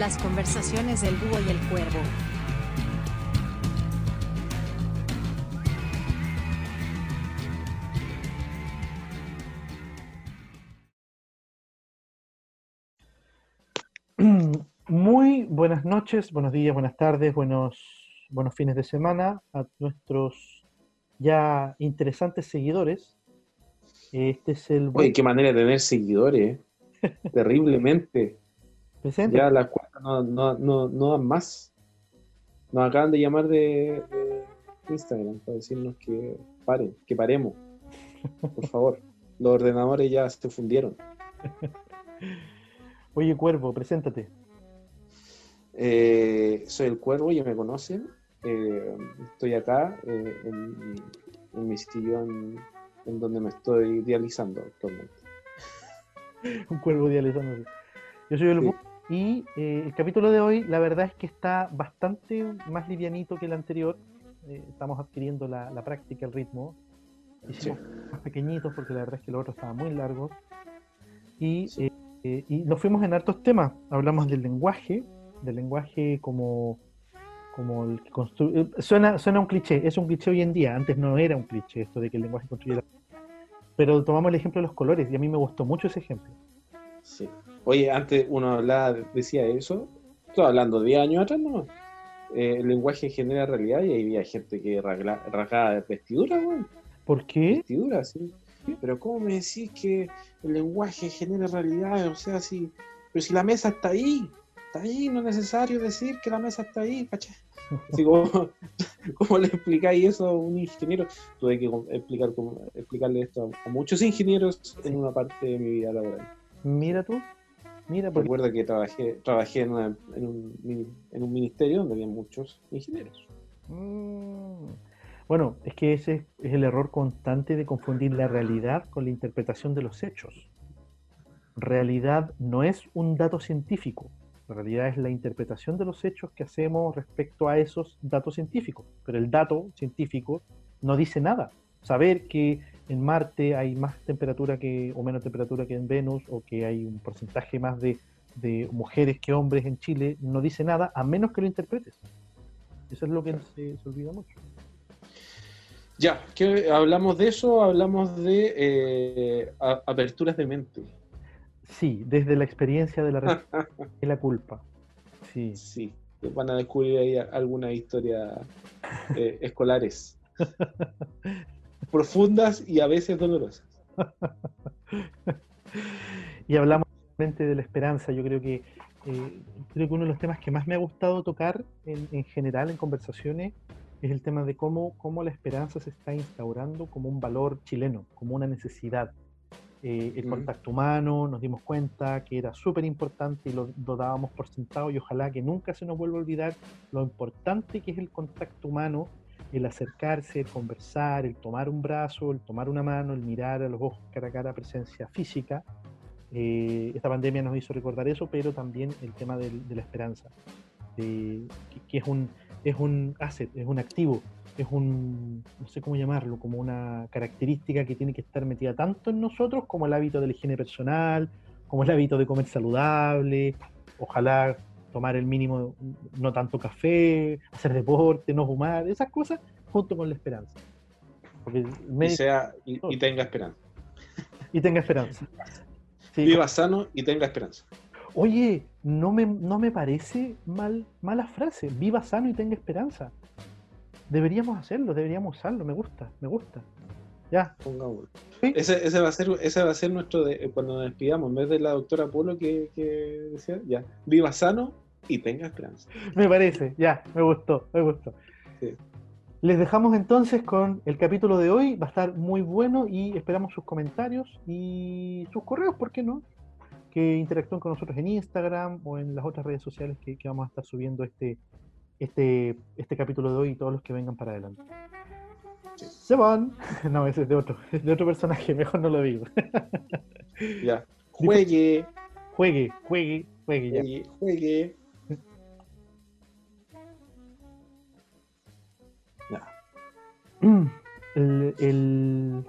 Las conversaciones del búho y el cuervo. Muy buenas noches, buenos días, buenas tardes, buenos, buenos fines de semana a nuestros ya interesantes seguidores. Este es el Oye, qué manera de tener seguidores. ¿eh? Terriblemente. Presente. Ya las cuentas no, no, no, no dan más. Nos acaban de llamar de, de Instagram para decirnos que paren, que paremos. Por favor. Los ordenadores ya se fundieron. Oye, Cuervo, preséntate. Eh, soy el cuervo, ya me conocen. Eh, estoy acá eh, en, en mi sillón en donde me estoy dializando actualmente. Un cuervo dializándose. Yo soy el Sí. Y eh, el capítulo de hoy, la verdad es que está bastante más livianito que el anterior. Eh, estamos adquiriendo la, la práctica, el ritmo. Hicimos más pequeñitos porque la verdad es que los otros estaban muy largos. Y, Sí. eh, eh, y nos fuimos en hartos temas. Hablamos del lenguaje, del lenguaje como, como el que construye. eh, Suena, suena un cliché, es un cliché hoy en día. Antes no era un cliché esto de que el lenguaje construye la. Pero tomamos el ejemplo de los colores y a mí me gustó mucho ese ejemplo. Sí. Oye, antes uno hablaba, decía eso, estoy hablando de 10 años atrás, ¿no? Eh, el lenguaje genera realidad y ahí había gente que rasgaba de vestidura, güey. ¿Por qué? Vestidura, sí. Pero ¿cómo me decís que el lenguaje genera realidad? O sea, si, pero si la mesa está ahí, está ahí, no es necesario decir que la mesa está ahí, ¿cachai? Así como, ¿cómo le explicáis eso a un ingeniero? Tuve que explicar, explicarle esto a muchos ingenieros en una parte de mi vida laboral. Mira tú, mira, porque Recuerda que trabajé, trabajé en, una- en un, en un ministerio donde había muchos ingenieros. Mm. Bueno, es que ese es- es el error constante de confundir la realidad con la interpretación de los hechos. Realidad no es un dato científico, la realidad es la interpretación de los hechos que hacemos respecto a esos datos científicos, pero el dato científico no dice nada. Saber que en Marte hay más temperatura que, o menos temperatura que en Venus, o que hay un porcentaje más de, de mujeres que hombres en Chile, no dice nada a menos que lo interpretes. Eso es lo que se, se olvida mucho. Ya, ¿qué, ¿hablamos de eso? Hablamos de eh, a- aperturas de mente. Sí, desde la experiencia de la y la culpa. Sí. Sí, van a descubrir ahí algunas historias eh, escolares. Profundas y a veces dolorosas. Y hablamos de la esperanza. Yo creo que eh, creo que uno de los temas que más me ha gustado tocar en, en general en conversaciones es el tema de cómo, cómo la esperanza se está instaurando como un valor chileno, como una necesidad. Eh, el Mm. contacto humano, nos dimos cuenta que era súper importante y lo, lo dábamos por sentado y ojalá que nunca se nos vuelva a olvidar lo importante que es el contacto humano, el acercarse, el conversar, el tomar un brazo, el tomar una mano, el mirar a los ojos cara a cara, presencia física. Eh, esta pandemia nos hizo recordar eso, pero también el tema del- de la esperanza, de- que, que es, un, es un asset, es un activo, es un, no sé cómo llamarlo, como una característica que tiene que estar metida tanto en nosotros como el hábito de la higiene personal, como el hábito de comer saludable, ojalá tomar el mínimo, no tanto café, hacer deporte, no fumar, esas cosas, junto con la esperanza. Porque Y, médico- sea, y, y tenga esperanza. y tenga esperanza. Sí, Viva sano y tenga esperanza. Oye, no me, no me parece mal, mala frase. Viva sano y tenga esperanza. Deberíamos hacerlo, deberíamos usarlo. Me gusta, me gusta. Ya. Pongámoslo. Sí. Ese, ese va a ser, ese va a ser nuestro, de- eh, cuando nos despidamos, en vez de la doctora Polo que, que decía, ya, viva sano y tenga esperanza. Me parece, ya, me gustó, me gustó. Sí. Les dejamos entonces con el capítulo de hoy. Va a estar muy bueno y esperamos sus comentarios y sus correos, ¿por qué no? Que interactúen con nosotros en Instagram o en las otras redes sociales que, que vamos a estar subiendo este, este, este capítulo de hoy y todos los que vengan para adelante. Se van. No, ese es de otro, es de otro personaje, mejor no lo digo. Ya, juegue, Juegue, juegue, juegue ya. juegue, juegue. El, el-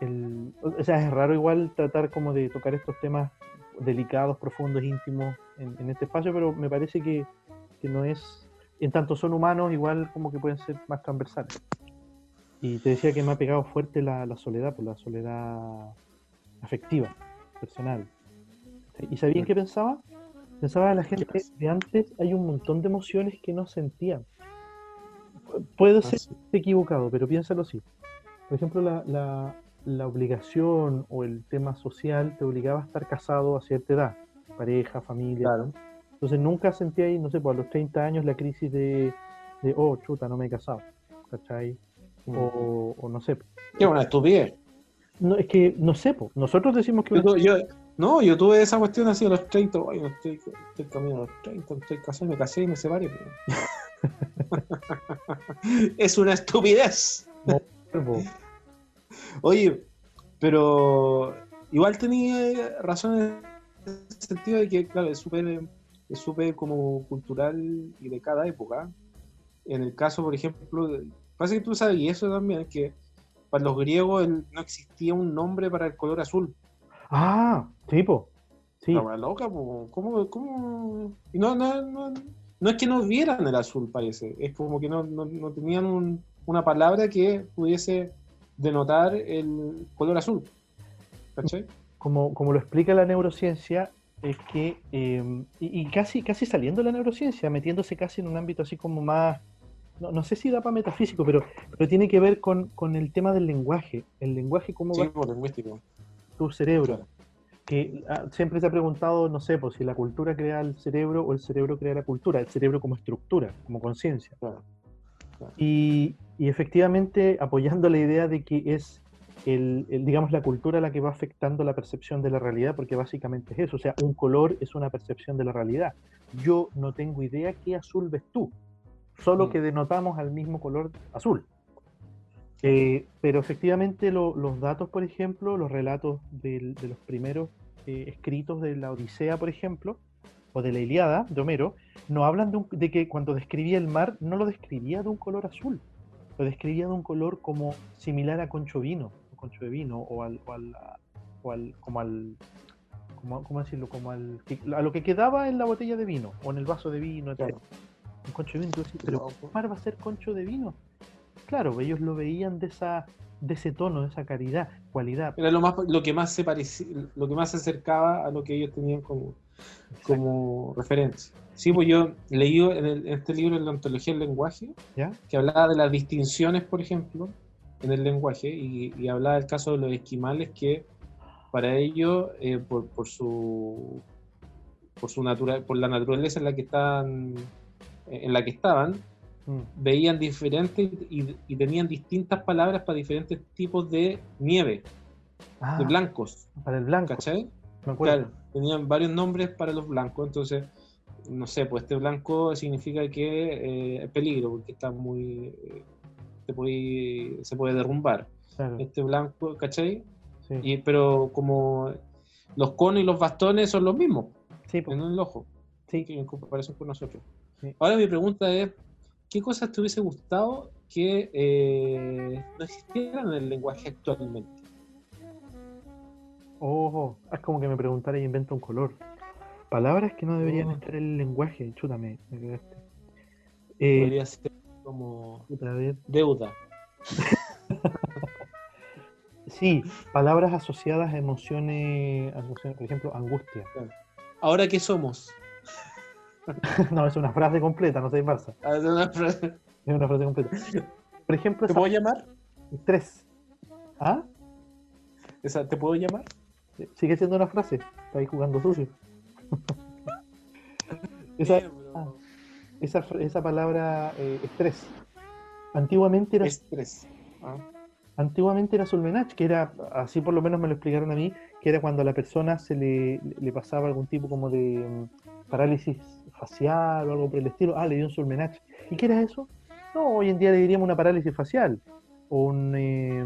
el- o sea, es raro igual tratar como de tocar estos temas delicados, profundos, íntimos en, en este espacio, pero me parece que, que no es, en tanto son humanos, igual como que pueden ser más transversales. Y te decía que me ha pegado fuerte la, la soledad, por la soledad afectiva, personal. ¿Y sabían qué pensaba? Pensaba la gente de antes, hay un montón de emociones que no sentían. Puedo Ah, ser sí. equivocado, pero piénsalo así. Por ejemplo, la, la- la obligación o el tema social te obligaba a estar casado a cierta edad, pareja, familia. Claro. Entonces nunca sentí ahí, no sé, pues a los 30 años la crisis de, de oh, chuta, no me he casado. ¿Cachai? O, o no sé. Qué buena estupidez. No, es que, no sé, po. nosotros decimos que... Yo, no, yo tuve esa cuestión así a los 30. Ay, no estoy, estoy camino a los 30, no estoy casado, me casé y me separé. es una estupidez. Oye, pero igual tenía razón en el sentido de que, claro, es súper es súper como cultural y de cada época. En el caso, por ejemplo, pasa que tú sabes, y eso también, que para los griegos el- no existía un nombre para el color azul. Ah, tipo. Sí, wea loca, po. ¿Cómo, cómo? Y no, no, no, no es que no vieran el azul, parece. Es como que no, no, no tenían un- una palabra que pudiese denotar el color azul. ¿Cachai? como, como lo explica la neurociencia, es que, eh, y, y casi, casi saliendo de la neurociencia, metiéndose casi en un ámbito así como más, no, no sé si da para metafísico, pero, pero tiene que ver con, con el tema del lenguaje. El lenguaje, cómo Sí, va lingüístico. tu cerebro. Claro. Que ah, siempre se ha preguntado, no sé, pues, si la cultura crea el cerebro o el cerebro crea la cultura, el cerebro como estructura, como conciencia. Claro. Claro. Y, y efectivamente apoyando la idea de que es el, el, digamos, la cultura la que va afectando la percepción de la realidad, porque básicamente es eso, o sea, un color es una percepción de la realidad. Yo no tengo idea qué azul ves tú, solo Mm. que denotamos al mismo color azul. Eh, pero efectivamente lo- los datos, por ejemplo, los relatos del- de los primeros eh, escritos de la Odisea, por ejemplo, o de la Iliada de Homero, no hablan de, un- de que cuando describía el mar no lo describía de un color azul, lo describía de un color como similar a concho vino, o concho de vino, o al, o al, o al- como al, como, ¿cómo decirlo? Como al, a lo que quedaba en la botella de vino, o en el vaso de vino, etc. Claro. Un concho de vino, tú decís, pero Loco. ¿cómo mar va a ser concho de vino? Claro, ellos lo veían de esa, de ese tono, de esa caridad, cualidad. Era lo más lo que más se parecía, lo que más se acercaba a lo que ellos tenían como, como referencia. Sí, pues yo leí en, el- en este libro, en la ontología del lenguaje, ¿Ya? que hablaba de las distinciones, por ejemplo, en el lenguaje, y, y hablaba del caso de los esquimales que para ellos, eh, por, por su por su natura, por la naturaleza en la que estaban, en la que estaban, Mm. veían diferentes y, y tenían distintas palabras para diferentes tipos de nieve, Ah, de blancos, para el blanco, ¿cachai? me acuerdo. Claro, tenían varios nombres para los blancos, entonces, no sé, pues este blanco significa que eh, es peligro, porque está muy. eh, se, puede, se puede derrumbar. Claro, Este blanco, ¿cachai? sí. Y, pero como los conos y los bastones son los mismos Sí, pues, en el ojo, sí. que en comparación con nosotros. Sí. Ahora mi pregunta es: ¿qué cosas te hubiese gustado que eh, no existieran en el lenguaje actualmente? Ojo, es como que me preguntara y invento un color. Palabras que no deberían Oh. estar en el lenguaje. Chútame, me cagaste. Eh, Podría ser como deuda. Sí, palabras asociadas a emociones, a emociones, por ejemplo, angustia. ¿Ahora qué somos? no, es una frase completa, no sé Barça. Ah, es una frase. Es una frase completa. Por ejemplo, ¿Te esa- puedo llamar? tres. ¿Ah? Esa, ¿Te puedo llamar? Sigue siendo una frase. Está ahí jugando sucio. esa, ah. esa, esa palabra eh, estrés. Antiguamente era Estrés. Ah, Antiguamente era Solmenach, que era, así por lo menos me lo explicaron a mí, que era cuando a la persona se le, le pasaba algún tipo como de mm, parálisis facial o algo por el estilo. Ah, le dio un Solmenach. ¿Y qué era eso? No, hoy en día le diríamos una parálisis facial o un, eh,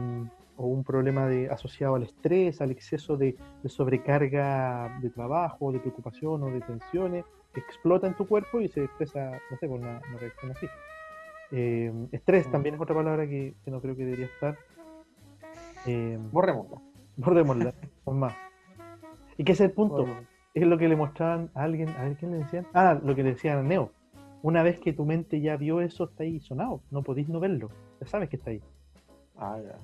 o un problema de, asociado al estrés, al exceso de, de sobrecarga de trabajo, de preocupación o de tensiones que explota en tu cuerpo y se expresa, no sé, por una, una reacción así. Eh, estrés Mm. también es otra palabra que, que no creo que debería estar. Eh, borrémosla. Borrémosla, con más. ¿Y qué es el punto? Es lo que le mostraban a alguien, a ver quién le decían. Ah, lo que le decían a Neo. Una vez que tu mente ya vio eso, está ahí sonado. No podéis no verlo. Ya sabes que está ahí. Ah, ya.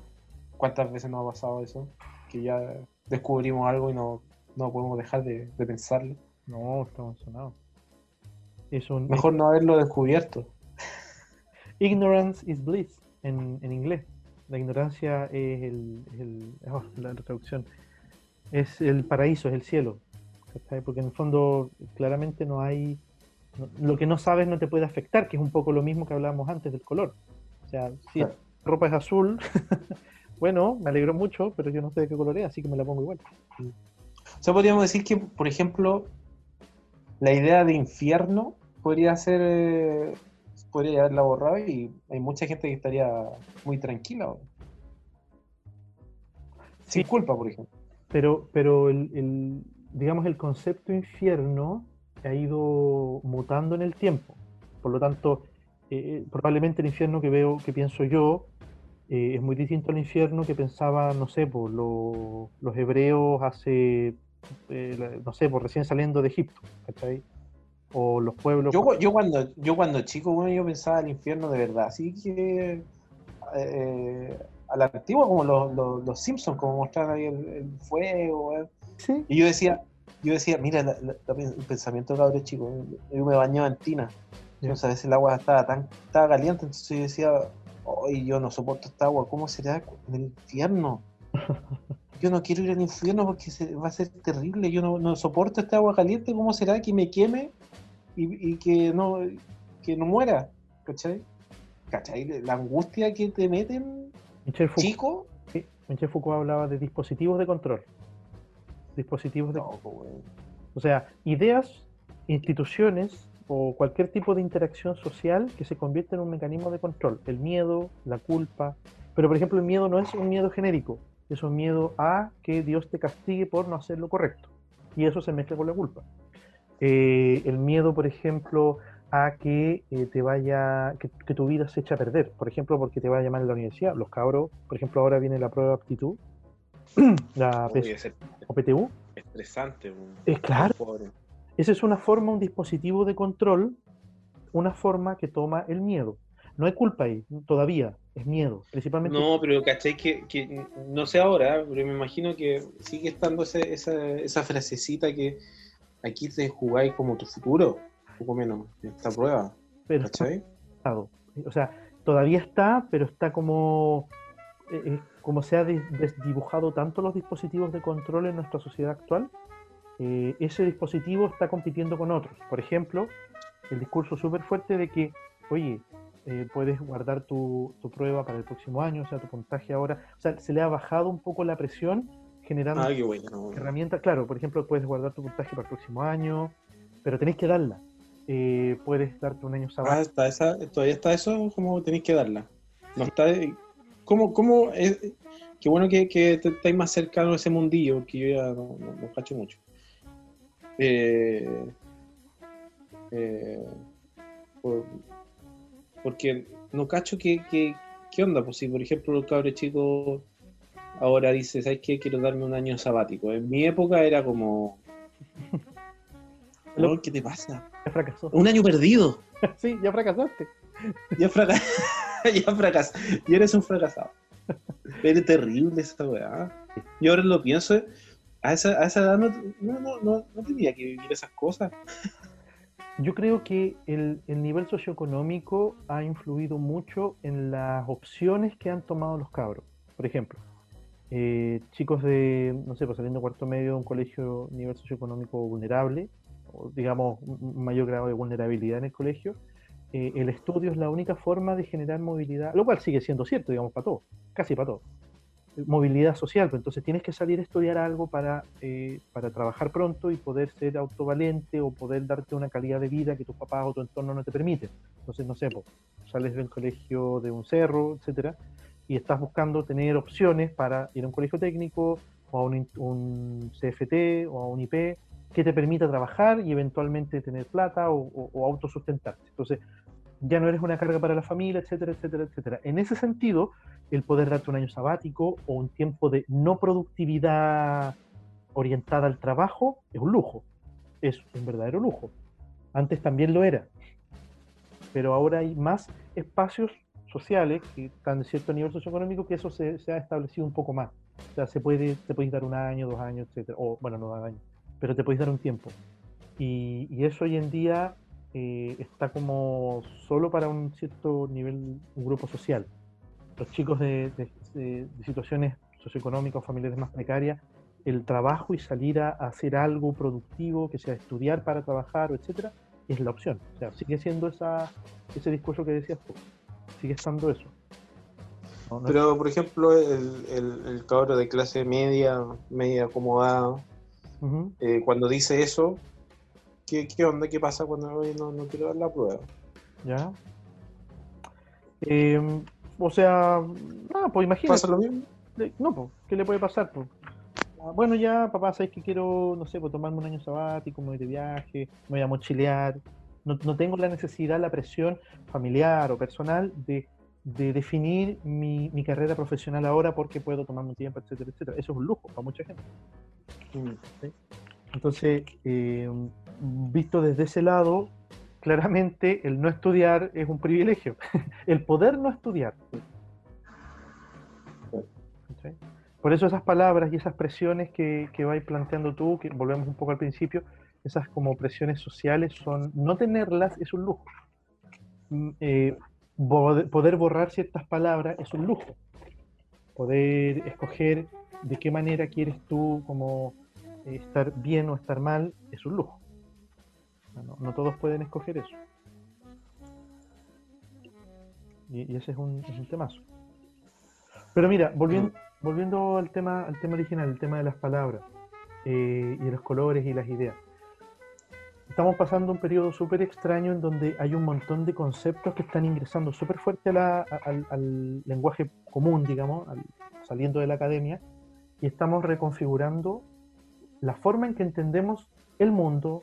¿Cuántas veces nos ha pasado eso? Que ya descubrimos algo y no, no podemos dejar de, de pensarlo. No, estamos sonados. Es un, Mejor no haberlo descubierto. Ignorance is bliss en, en inglés. La ignorancia es el, oh, la traducción. Es el paraíso, es el cielo. Porque en el fondo claramente no hay no- lo que no sabes no te puede afectar, que es un poco lo mismo que hablábamos antes del color. O sea, si Claro. la ropa es azul, bueno, me alegro mucho, pero yo no sé de qué color es, así que me la pongo igual. O sea, podríamos decir que, por ejemplo, la idea de infierno podría ser. eh, podría haberla borrado y hay mucha gente que estaría muy tranquila. Sin Sí. culpa, por ejemplo. Pero, pero el, el- digamos, el concepto infierno ha ido mutando en el tiempo. Por lo tanto, eh, probablemente el infierno que veo, que pienso yo, eh, es muy distinto al infierno que pensaba, no sé, por lo- los hebreos hace, eh, no sé, por recién saliendo de Egipto, ¿cachai? O los pueblos. Yo, cu- yo, cuando, yo cuando chico, bueno, yo pensaba el infierno de verdad. Así que. eh, a la antigua, como los, los, los Simpsons, como mostraron ahí el, el fuego. Sí, Y yo decía, yo decía, mira, la- el pensamiento cabrón chico, yo me bañaba en tina. Entonces a veces el agua estaba tan estaba caliente, entonces yo decía, hoy yo no soporto esta agua, ¿cómo será en el infierno? Yo no quiero ir al infierno porque se- va a ser terrible, yo no, no soporto esta agua caliente, ¿cómo será que me queme y, y que no que no muera? ¿Cachai? ¿Cachai? La angustia que te meten, Michel Foucault, chico. sí, Michel Foucault hablaba de dispositivos de control. Dispositivos de No, pues. O sea, ideas, instituciones o cualquier tipo de interacción social que se convierta en un mecanismo de control. El miedo, la culpa. Pero, por ejemplo, el miedo no es un miedo genérico, es un miedo a que Dios te castigue por no hacer lo correcto. Y eso se mezcla con la culpa. Eh, el miedo, por ejemplo, a que eh, te vaya, que, que tu vida se eche a perder. Por ejemplo, porque te va a llamar en la universidad. Los cabros, por ejemplo, ahora viene la prueba de aptitud, la Uy, o PTU. estresante. weón. Es claro. Esa es una forma, un dispositivo de control, una forma que toma el miedo. No hay culpa ahí, todavía, es miedo, principalmente. No, pero ¿cachai? Que, que no sé ahora, pero me imagino que sigue estando ese- esa, esa frasecita que aquí te jugáis como tu futuro, un poco menos, en esta prueba, pero está ¿cachai? O sea, todavía está, pero está como, eh, eh, como se ha des- desdibujado tanto los dispositivos de control en nuestra sociedad actual, eh, ese dispositivo está compitiendo con otros. Por ejemplo, el discurso súper fuerte de que, oye, eh, puedes guardar tu, tu prueba para el próximo año, o sea, tu puntaje ahora. O sea, se le ha bajado un poco la presión generando Ah, qué bueno. herramientas. Claro, por ejemplo, puedes guardar tu puntaje para el próximo año, pero tenés que darla. Eh, puedes darte un año Ah, sabático. está esa, todavía está eso, ¿cómo tenéis que darla? No está, ¿Cómo, cómo es? Qué bueno que, que te- estáis más cercano a ese mundillo, porque yo ya no, no, no cacho mucho. Eh, eh, por- porque no cacho que, que- qué onda, pues si por ejemplo el cabre chico ahora dice, ¿sabes qué? Quiero darme un año sabático. En mi época era como... Lo- "Oh, ¿Qué te pasa? Ya fracasó. Un año perdido. sí, ya fracasaste. Ya fracasé. ya fracasé. Y eres un fracasado. Eres terrible esa weá. Yo ahora lo pienso. A esa, a esa edad no, no, no, no, no tenía que vivir esas cosas. Yo creo que el, el nivel socioeconómico ha influido mucho en las opciones que han tomado los cabros. Por ejemplo, eh, chicos de, no sé, pues saliendo cuarto medio de un colegio nivel socioeconómico vulnerable, o digamos un mayor grado de vulnerabilidad en el colegio, eh, el estudio es la única forma de generar movilidad, lo cual sigue siendo cierto, digamos, para todos, casi para todos. Movilidad social, pues entonces tienes que salir a estudiar algo para, eh, para trabajar pronto y poder ser autovalente o poder darte una calidad de vida que tus papás o tu entorno no te permiten. Entonces, no sé, pues, sales del colegio de un cerro, etcétera, y estás buscando tener opciones para ir a un colegio técnico o a un, un CFT o a un IP que te permita trabajar y eventualmente tener plata o, o- o autosustentarte. Entonces, ya no eres una carga para la familia, etcétera, etcétera, etcétera. En ese sentido, el poder darte un año sabático o un tiempo de no productividad orientada al trabajo es un lujo. es un verdadero lujo. Antes también lo era, pero ahora hay más espacios sociales que están en cierto nivel socioeconómico que eso se, se ha establecido un poco más. O sea, se puede, te puedes dar un año, dos años, etcétera, o bueno, no dos años, pero te puedes dar un tiempo. Y, y eso hoy en día eh, está como solo para un cierto nivel, un grupo social. Los chicos de, de- de- de situaciones socioeconómicas o familiares más precarias, el trabajo y salir a, a hacer algo productivo, que sea estudiar para trabajar, etcétera, es la opción. O sea, sigue siendo esa, ese discurso que decías tú. Sigue estando eso. No, no es- Pero, por ejemplo, el, el, el cabro de clase media, media acomodada, Ujú. eh, cuando dice eso, ¿qué, qué onda? ¿Qué pasa cuando "Oye, no, no quiero dar la prueba? ¿Ya? Eh, o sea, nada, pues imagínate. ¿Pasa lo mismo? No, pues, ¿qué le puede pasar? Pues? Ah, Bueno, ya, papá, sabes que quiero, no sé, pues tomarme un año sabático, me voy de viaje, me voy a mochilear. No, no tengo la necesidad, la presión familiar o personal de, de definir mi, mi carrera profesional ahora porque puedo tomarme un tiempo, etcétera, etcétera. Eso es un lujo para mucha gente. Mm. Entonces, eh, visto desde ese lado, claramente el no estudiar es un privilegio. el poder no estudiar. Por eso esas palabras y esas presiones que, que vais planteando tú, que volvemos un poco al principio, esas como presiones sociales son, no tenerlas es un lujo. Mm, eh, poder borrar ciertas palabras es un lujo. Poder escoger de qué manera quieres tú como eh, estar bien o estar mal es un lujo. No, no todos pueden escoger eso. Y, y ese es un, es un temazo. Pero mira, volviendo, volviendo al tema, al tema original, el tema de las palabras eh, y de los colores y las ideas. Estamos pasando un periodo súper extraño en donde hay un montón de conceptos que están ingresando súper fuerte a la- a- al, al lenguaje común, digamos, al- saliendo de la academia, y estamos reconfigurando la forma en que entendemos el mundo,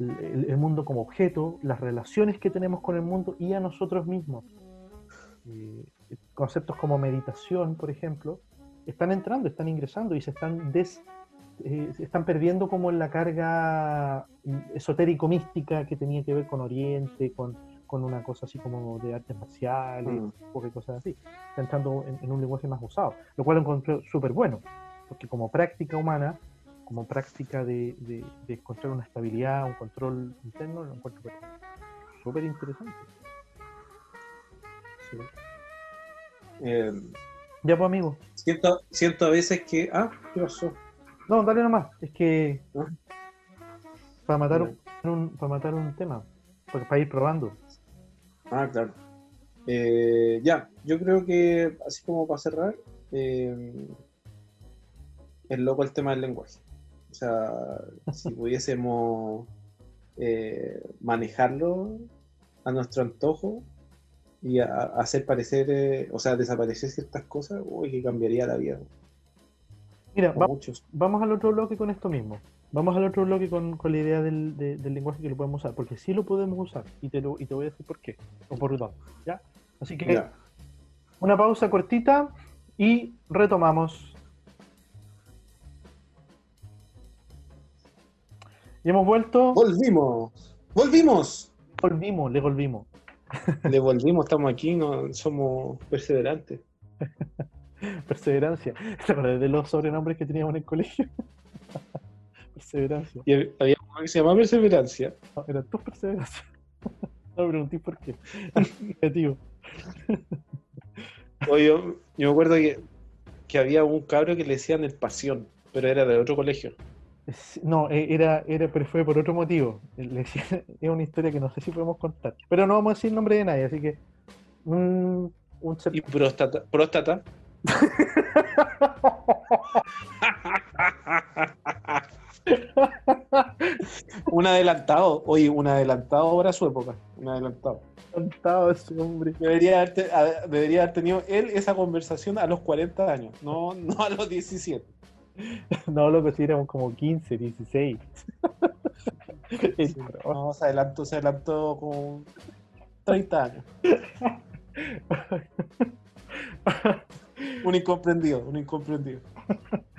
el, el mundo como objeto, las relaciones que tenemos con el mundo y a nosotros mismos. Eh, conceptos como meditación, por ejemplo, están entrando, están ingresando y se están des, eh, están perdiendo como la carga esotérico-mística que tenía que ver con Oriente, con, con una cosa así como de artes marciales, Mm. o cosas así. Está entrando en, en un lenguaje más usado, lo cual lo encontré súper bueno, porque como práctica humana, como práctica de, de- de encontrar una estabilidad, un control interno, lo encuentro súper- súper interesante. Sí. Eh, Ya pues amigo, siento, siento a veces que. Ah, ¿qué pasó? No, dale nomás, es que Ah. para matar, un, para matar un tema, para, para ir probando. Ah, claro. Eh, ya, yo creo que, así como para cerrar, eh, es loco el tema del lenguaje. O sea, si pudiésemos eh, manejarlo a nuestro antojo y a- a hacer parecer, o sea, desaparecer ciertas cosas, uy, que cambiaría la vida. Mira, va- muchos. vamos al otro bloque con esto mismo. Vamos al otro bloque con, con la idea del, de- del lenguaje que lo podemos usar, porque sí lo podemos usar, y te, lo, y te voy a decir por qué, o por dónde, ¿ya? Así que Ya. una pausa cortita y retomamos. Y hemos vuelto, Volvimos, volvimos, volvimos, le volvimos. le volvimos, estamos aquí, no, somos perseverantes. Perseverancia. ¿Te acuerdas de los sobrenombres que teníamos en el colegio? Perseverancia. Y había uno que se llama perseverancia. No, eran tus perseverancias. No me pregunté por qué. Creativo. Oye, yo, yo me acuerdo que, que había un cabro que le decían el pasión, pero era de otro colegio. No, eh, era, era, pero fue por otro motivo. Le decía- Es una historia que no sé si podemos contar. Pero no vamos a decir nombre de nadie, así que. Un, un Y próstata, próstata. un adelantado, oye, un adelantado ahora a su época, un adelantado. Cantado ese hombre. Debería haber, te- a- debería haber tenido él esa conversación a los 40 años, no, no a los 17. No, lo que sí éramos como 15, 16. El Sí, no, se adelantó, se adelantó con 30 años. Un incomprendido, un incomprendido.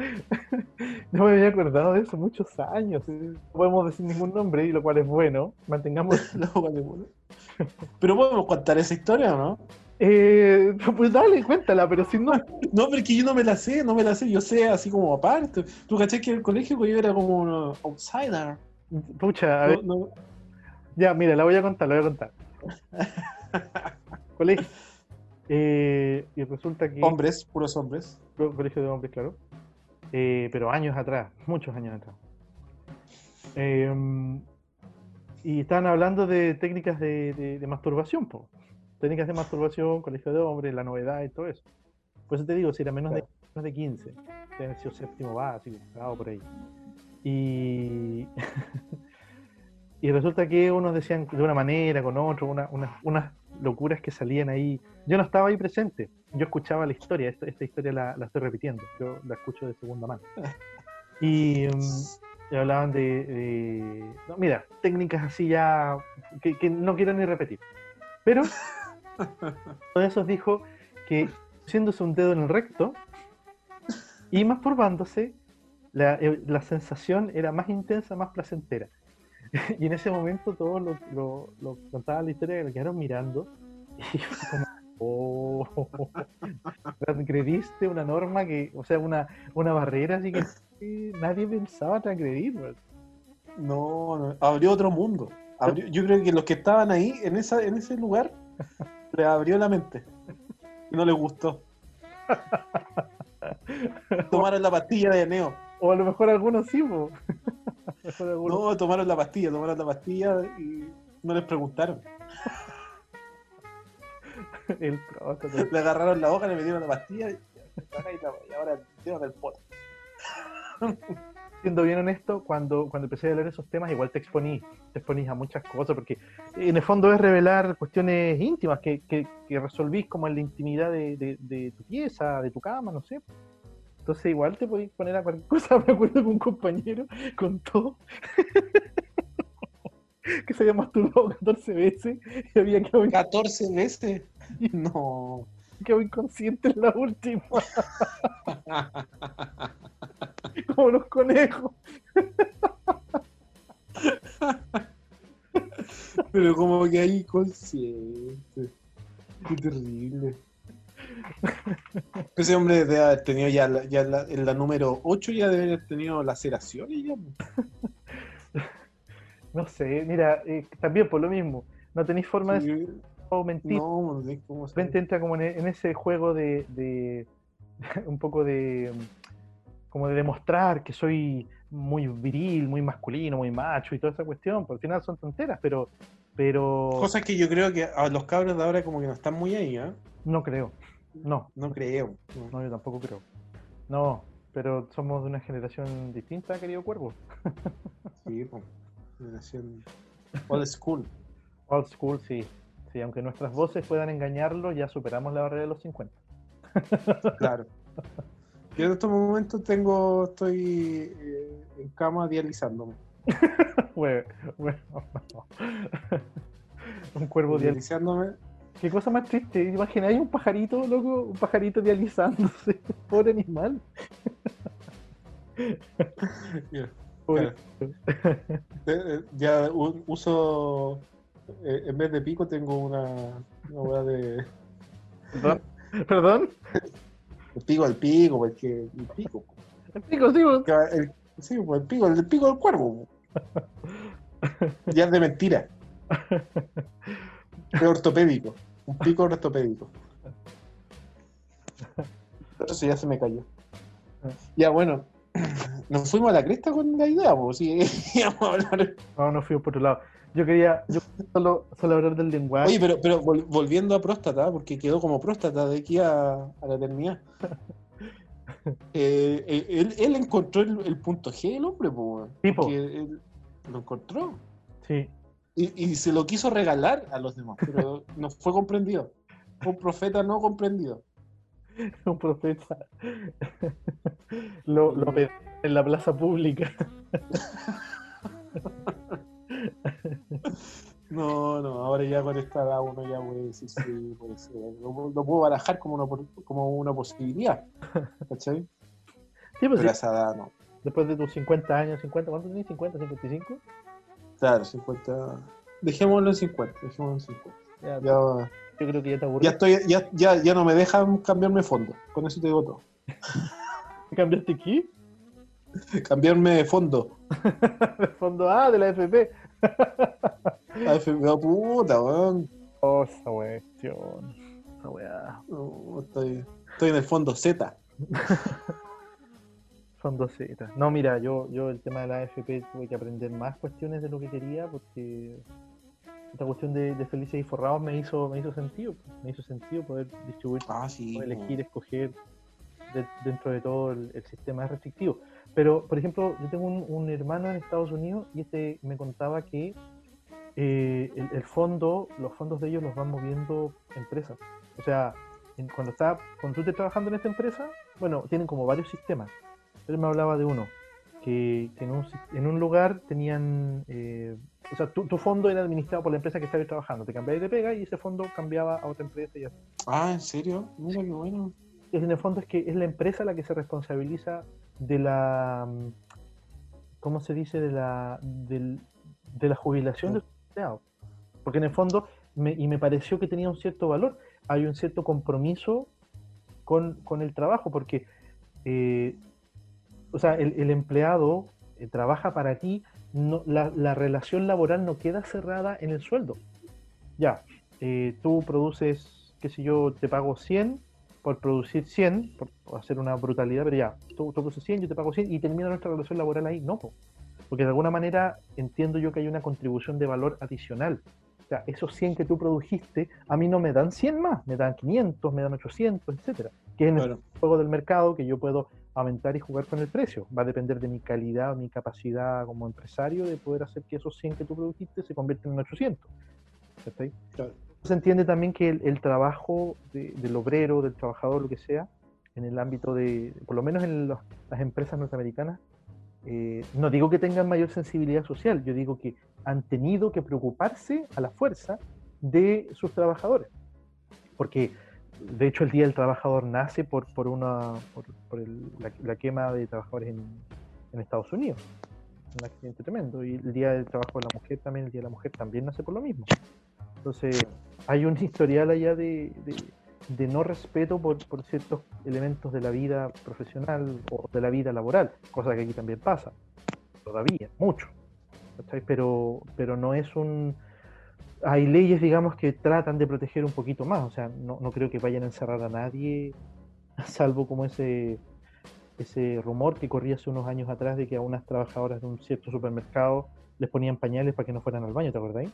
No me había acordado de eso muchos años. No podemos decir ningún nombre, y lo cual es bueno. Mantengamos. No, vale, bueno. Pero podemos contar esa historia, ¿o no? Eh, pues dale, cuéntala, pero si no. No, porque yo no me la sé, no me la sé. Yo sé así como aparte. Tú caché que en el colegio yo era como un outsider. Pucha, a No, ver, no- ya, mira, la voy a contar, la voy a contar. Colegio. Eh, y resulta que. Hombres, puros hombres. Co- Colegio de hombres, claro. Eh, pero años atrás, muchos años atrás. Eh, y estaban hablando de técnicas de, de- de masturbación, po. Técnicas de masturbación, colegio de hombres, la novedad y todo eso. Por eso te digo, si era menos, de, menos de 15, debe haber sido séptimo básico, octavo por ahí. Y, y resulta que unos decían de una manera, con otro, una- una- unas locuras que salían ahí. Yo no estaba ahí presente, yo escuchaba la historia, esta, esta historia la, la estoy repitiendo, yo la escucho de segunda mano. Y, y hablaban de, de- no, mira, técnicas así ya que, que no quiero ni repetir. Pero uno de esos dijo que haciéndose un dedo en el recto y masturbándose, la, eh, la sensación era más intensa, más placentera. Y en ese momento todos lo, lo, lo contaban la historia, lo quedaron mirando y como, oh, transgrediste una norma que, o sea, una, una barrera así que nadie pensaba transgredir. weón. No, no, abrió otro mundo. Abrió- yo creo que los que estaban ahí, en, esa, en ese lugar, les abrió la mente. Y no les gustó. Tomaron la pastilla de Neo. O a lo mejor algunos sí. No, tomaron la pastilla, tomaron la pastilla y no les preguntaron. el. Le agarraron la hoja, le metieron la pastilla y, y ahora el pot. siendo bien honesto, cuando, cuando empecé a leer esos temas, igual te exponí, te exponís a muchas cosas, porque en el fondo es revelar cuestiones íntimas que, que, que resolvís como en la intimidad de, de- de tu pieza, de tu cama, no sé. Entonces igual te podéis poner a cualquier cosa. Me acuerdo que un compañero contó que se había masturbado 14 veces y había quedado, 14 veces. No. quedado inconsciente en la última, como los conejos. Pero como que hay inconsciente. Qué terrible. Ese hombre debe haber tenido ya, la, ya la- en la número 8 ya debe haber tenido laceraciones ya. No sé, mira, eh, también por lo mismo, no tenéis forma de o mentir. No, no sé cómo De se repente entra como en, en ese juego de, de- un poco de como de demostrar que soy muy viril, muy masculino, muy macho y toda esa cuestión. Por al final son tonteras, pero pero Cosas que yo creo que a los cabros de ahora como que no están muy ahí, ¿eh? no creo. No, No creo. no. yo tampoco creo. No, pero somos de una generación distinta, querido cuervo. Sí, pues. Generación old school. Old school, sí. Sí, aunque nuestras voces puedan engañarlo, ya superamos la barrera de los 50. Claro. Yo en estos momentos tengo, estoy eh, en cama dializándome. Un cuervo dial- Dializándome. Qué cosa más triste. Imagináis un pajarito, loco, un pajarito dializándose. Pobre animal. Ya, Pobre. claro. Eh, eh, Ya uso, eh, en vez de pico tengo una, una hueá de Perdón. Perdón. el pico al pico, porque el pico. El pico, sí, vos. el- sí, el pico, el pico del cuervo. Ya es de mentira. Es ortopédico. Un pico ortopédico. Pero eso ya se me cayó. Ya, bueno. Nos fuimos a la cresta con la idea, pues sí, íbamos a hablar. No, no fui por otro lado. Yo quería yo solo, solo hablar del lenguaje. Oye, pero, pero vol- volviendo a próstata, porque quedó como próstata de aquí a, a la eternidad. Eh, eh, él, él encontró el, el punto G, el hombre, pues. Sí, po. porque él lo encontró. Sí. Y, y se lo quiso regalar a los demás, pero no fue comprendido. Un profeta no comprendido. Un profeta. Lo, lo pedí en la plaza pública. No, no, ahora ya con esta edad uno ya puede decir, sí, puede ser. Lo, lo puedo barajar como una, como una posibilidad. ¿Cachai? Sí, pues Pero sí, esa edad no. Después de tus 50 años, 50, ¿cuánto tenés? ¿50, 55? Claro, 50. Dejémoslo en 50. Dejémoslo en 50. Ya, Ya, yo creo que ya te aburrí. ya, estoy, ya, ya, ya no me dejan cambiarme fondo. Con eso te digo todo. ¿Cambiaste aquí? Cambiarme de fondo. De fondo A de la FP. Ah, F- ah, puta, weón. Oh, esa cuestión. Esa weá. No, estoy, estoy en el fondo Z. Fondo Z. No, mira, yo, yo el tema de la AFP tuve que aprender más cuestiones de lo que quería porque esta cuestión de, de felices y forrados me hizo, me hizo sentido. Me hizo sentido poder distribuir, Ah, sí. poder elegir, escoger de- dentro de todo el, el sistema restrictivo. Pero, por ejemplo, yo tengo un, un hermano en Estados Unidos y este me contaba que eh, el, el fondo, los fondos de ellos los van moviendo empresas. O sea, en- cuando está, cuando tú estés trabajando en esta empresa, bueno, tienen como varios sistemas. Él me hablaba de uno, que, que en, un, en un lugar tenían, eh, o sea, tu, tu fondo era administrado por la empresa que estabas trabajando, te cambiabas de pega y ese fondo cambiaba a otra empresa y así. Ah, ¿en serio? Mira qué bueno. En el fondo es que es la empresa la que se responsabiliza de la, mm, ¿cómo se dice? De la, del- de la jubilación de sus empleados. Porque en el fondo, me- y me pareció que tenía un cierto valor, hay un cierto compromiso con, con el trabajo, porque, eh, o sea, el, el empleado eh, trabaja para ti, no, la, la relación laboral no queda cerrada en el sueldo. Ya, eh, tú produces, qué sé yo, te pago 100 por producir 100, por, hacer una brutalidad, pero ya, tú, tú produces 100, yo te pago 100 y termina nuestra relación laboral ahí. No, po. porque de alguna manera entiendo yo que hay una contribución de valor adicional. O sea, esos 100 que tú produjiste, a mí no me dan 100 más, me dan 500, me dan 800, etcétera. Que es en el Claro. juego del mercado que yo puedo aumentar y jugar con el precio. Va a depender de mi calidad, mi capacidad como empresario de poder hacer que esos 100 que tú produjiste se conviertan en 800. ¿Cachai? Claro. Se entiende también que el, el trabajo de- del obrero, del trabajador, lo que sea, en el ámbito de, por lo menos en los- las empresas norteamericanas, eh, no digo que tengan mayor sensibilidad social, yo digo que han tenido que preocuparse a la fuerza de sus trabajadores. Porque, de hecho, el Día del Trabajador nace por, por, una, por, por el- la, la quema de trabajadores en, Estados Unidos. Un accidente tremendo. Y el Día del Trabajo de la Mujer también, el Día de la Mujer también nace por lo mismo. Entonces, hay un historial allá de, de- no respeto por, por ciertos elementos de la vida profesional o de la vida laboral, cosa que aquí también pasa, todavía, mucho. Pero, pero no es un... Hay leyes, digamos, que tratan de proteger un poquito más, o sea, no, no creo que vayan a encerrar a nadie, salvo como ese, ese rumor que corría hace unos años atrás de que a unas trabajadoras de un cierto supermercado les ponían pañales para que no fueran al baño, ¿te acordáis?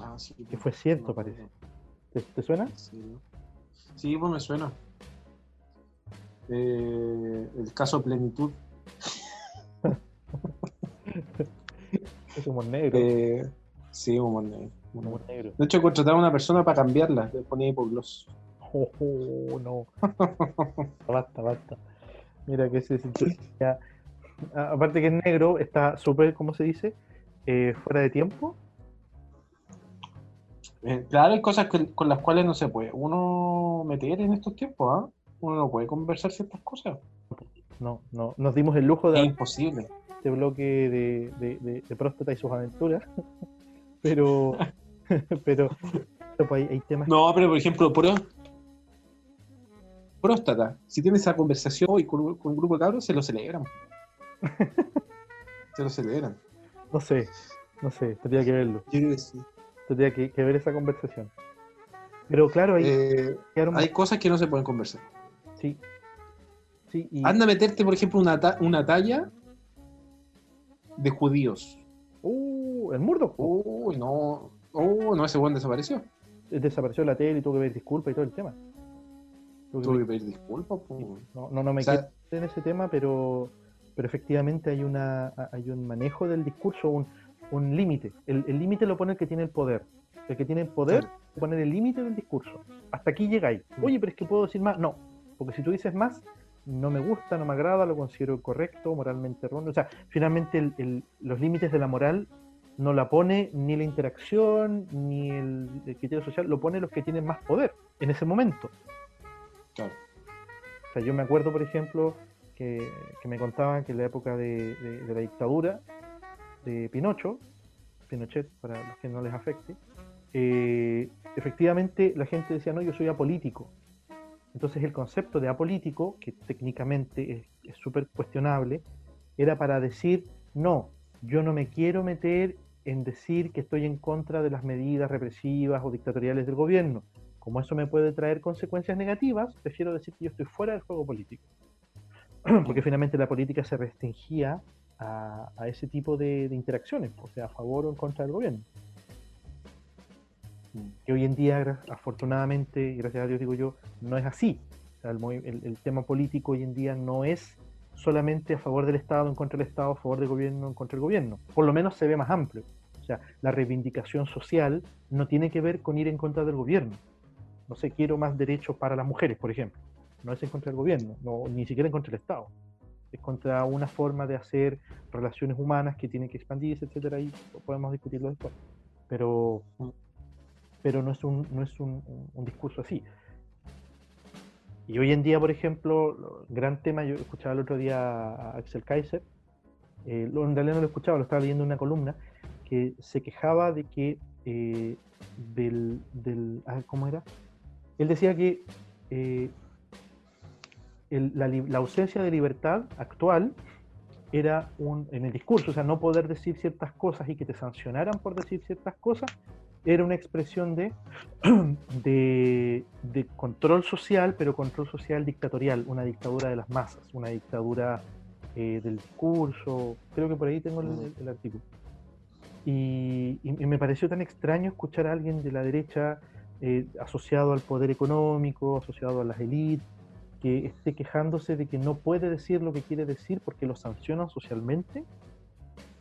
Ah, sí. Que fue cierto, No, parece. ¿Te, te suena? Sí. Sí, pues me suena. Eh, el caso Plenitud. Es humor negro. Eh, sí, humor negro. humor negro. humor negro. De hecho, contrataba a una persona para cambiarla. Le ponía hipogloss. Oh, oh, no. basta, basta. Mira que ya, a- aparte que es negro, está súper, ¿cómo se dice? Eh, fuera de tiempo. Eh, claro, hay cosas que- con las cuales no se puede uno meter en estos tiempos, ¿ah? Uno no puede conversar ciertas cosas. No, no. Nos dimos el lujo Es de imposible. este bloque de, de, de- de próstata y sus aventuras. pero, pero, pero, pues, hay, hay temas No, pero por ejemplo, pro- próstata. Si tienes esa conversación hoy con, con un grupo de cabros, se lo celebran. se lo celebran. no sé, no sé, tendría que verlo. Sí. Tendría que, que ver esa conversación. Pero claro, ahí Eh, quedaron- hay cosas que no se pueden conversar. Sí. Sí, y, Anda a meterte, por ejemplo, una, ta- una talla de judíos. Uh, el Murdoch. no. No, ese buen desapareció. desapareció de la tele y tuvo que pedir disculpas y todo el tema. Tuvo que Tuve que pedir- disculpas. No, no, no me O sea- meter en ese tema, pero, pero efectivamente hay una hay un manejo del discurso, un, un límite. El límite lo pone el que tiene el poder. El que tiene el poder Claro. poner el límite del discurso. Hasta aquí llegáis. Oye, pero es que puedo decir más. No, porque si tú dices más, no me gusta, no me agrada, lo considero correcto, moralmente erróneo. O sea, finalmente el- el- los límites de la moral no la pone ni la interacción, ni el, el criterio social, lo pone los que tienen más poder en ese momento. Claro. O sea, yo me acuerdo, por ejemplo, que, me contaba que en la época de, la dictadura de Pinocho, Pinochet, para los que no les afecte, eh, efectivamente la gente decía, no, yo soy apolítico. Entonces el concepto de apolítico, que técnicamente es súper cuestionable, era para decir, no, yo no me quiero meter en decir que estoy en contra de las medidas represivas o dictatoriales del gobierno. Como eso me puede traer consecuencias negativas, prefiero decir que yo estoy fuera del juego político. Porque finalmente la política se restringía a, ese tipo de, interacciones, o sea, a favor o en contra del gobierno. Que hoy en día, afortunadamente, gracias a Dios digo yo, no es así. el, tema político hoy en día no es solamente a favor del Estado, en contra del Estado, a favor del gobierno, en contra del gobierno. Por lo menos se ve más amplio. O sea, la reivindicación social no tiene que ver con ir en contra del gobierno. No sé, quiero más derechos para las mujeres, por ejemplo. No es en contra del gobierno, no, ni siquiera en contra del Estado. Es contra una forma de hacer relaciones humanas que tiene que expandirse, etcétera, y podemos discutirlo después. Pero, pero no es un, no es un discurso así. Y hoy en día, por ejemplo, gran tema, yo escuchaba el otro día a Axel Kaiser, eh, en realidad no lo escuchaba, lo estaba leyendo en una columna, que se quejaba de que eh, del, del ah, ¿cómo era? Él decía que eh, la, la, ausencia de libertad actual era un, en el discurso, o sea, no poder decir ciertas cosas y que te sancionaran por decir ciertas cosas, era una expresión de, de, control social, pero control social dictatorial, una dictadura de las masas, una dictadura eh, del discurso. Creo que por ahí tengo el, artículo. Y, me pareció tan extraño escuchar a alguien de la derecha eh, asociado al poder económico, asociado a las élites, que esté quejándose de que no puede decir lo que quiere decir porque lo sancionan socialmente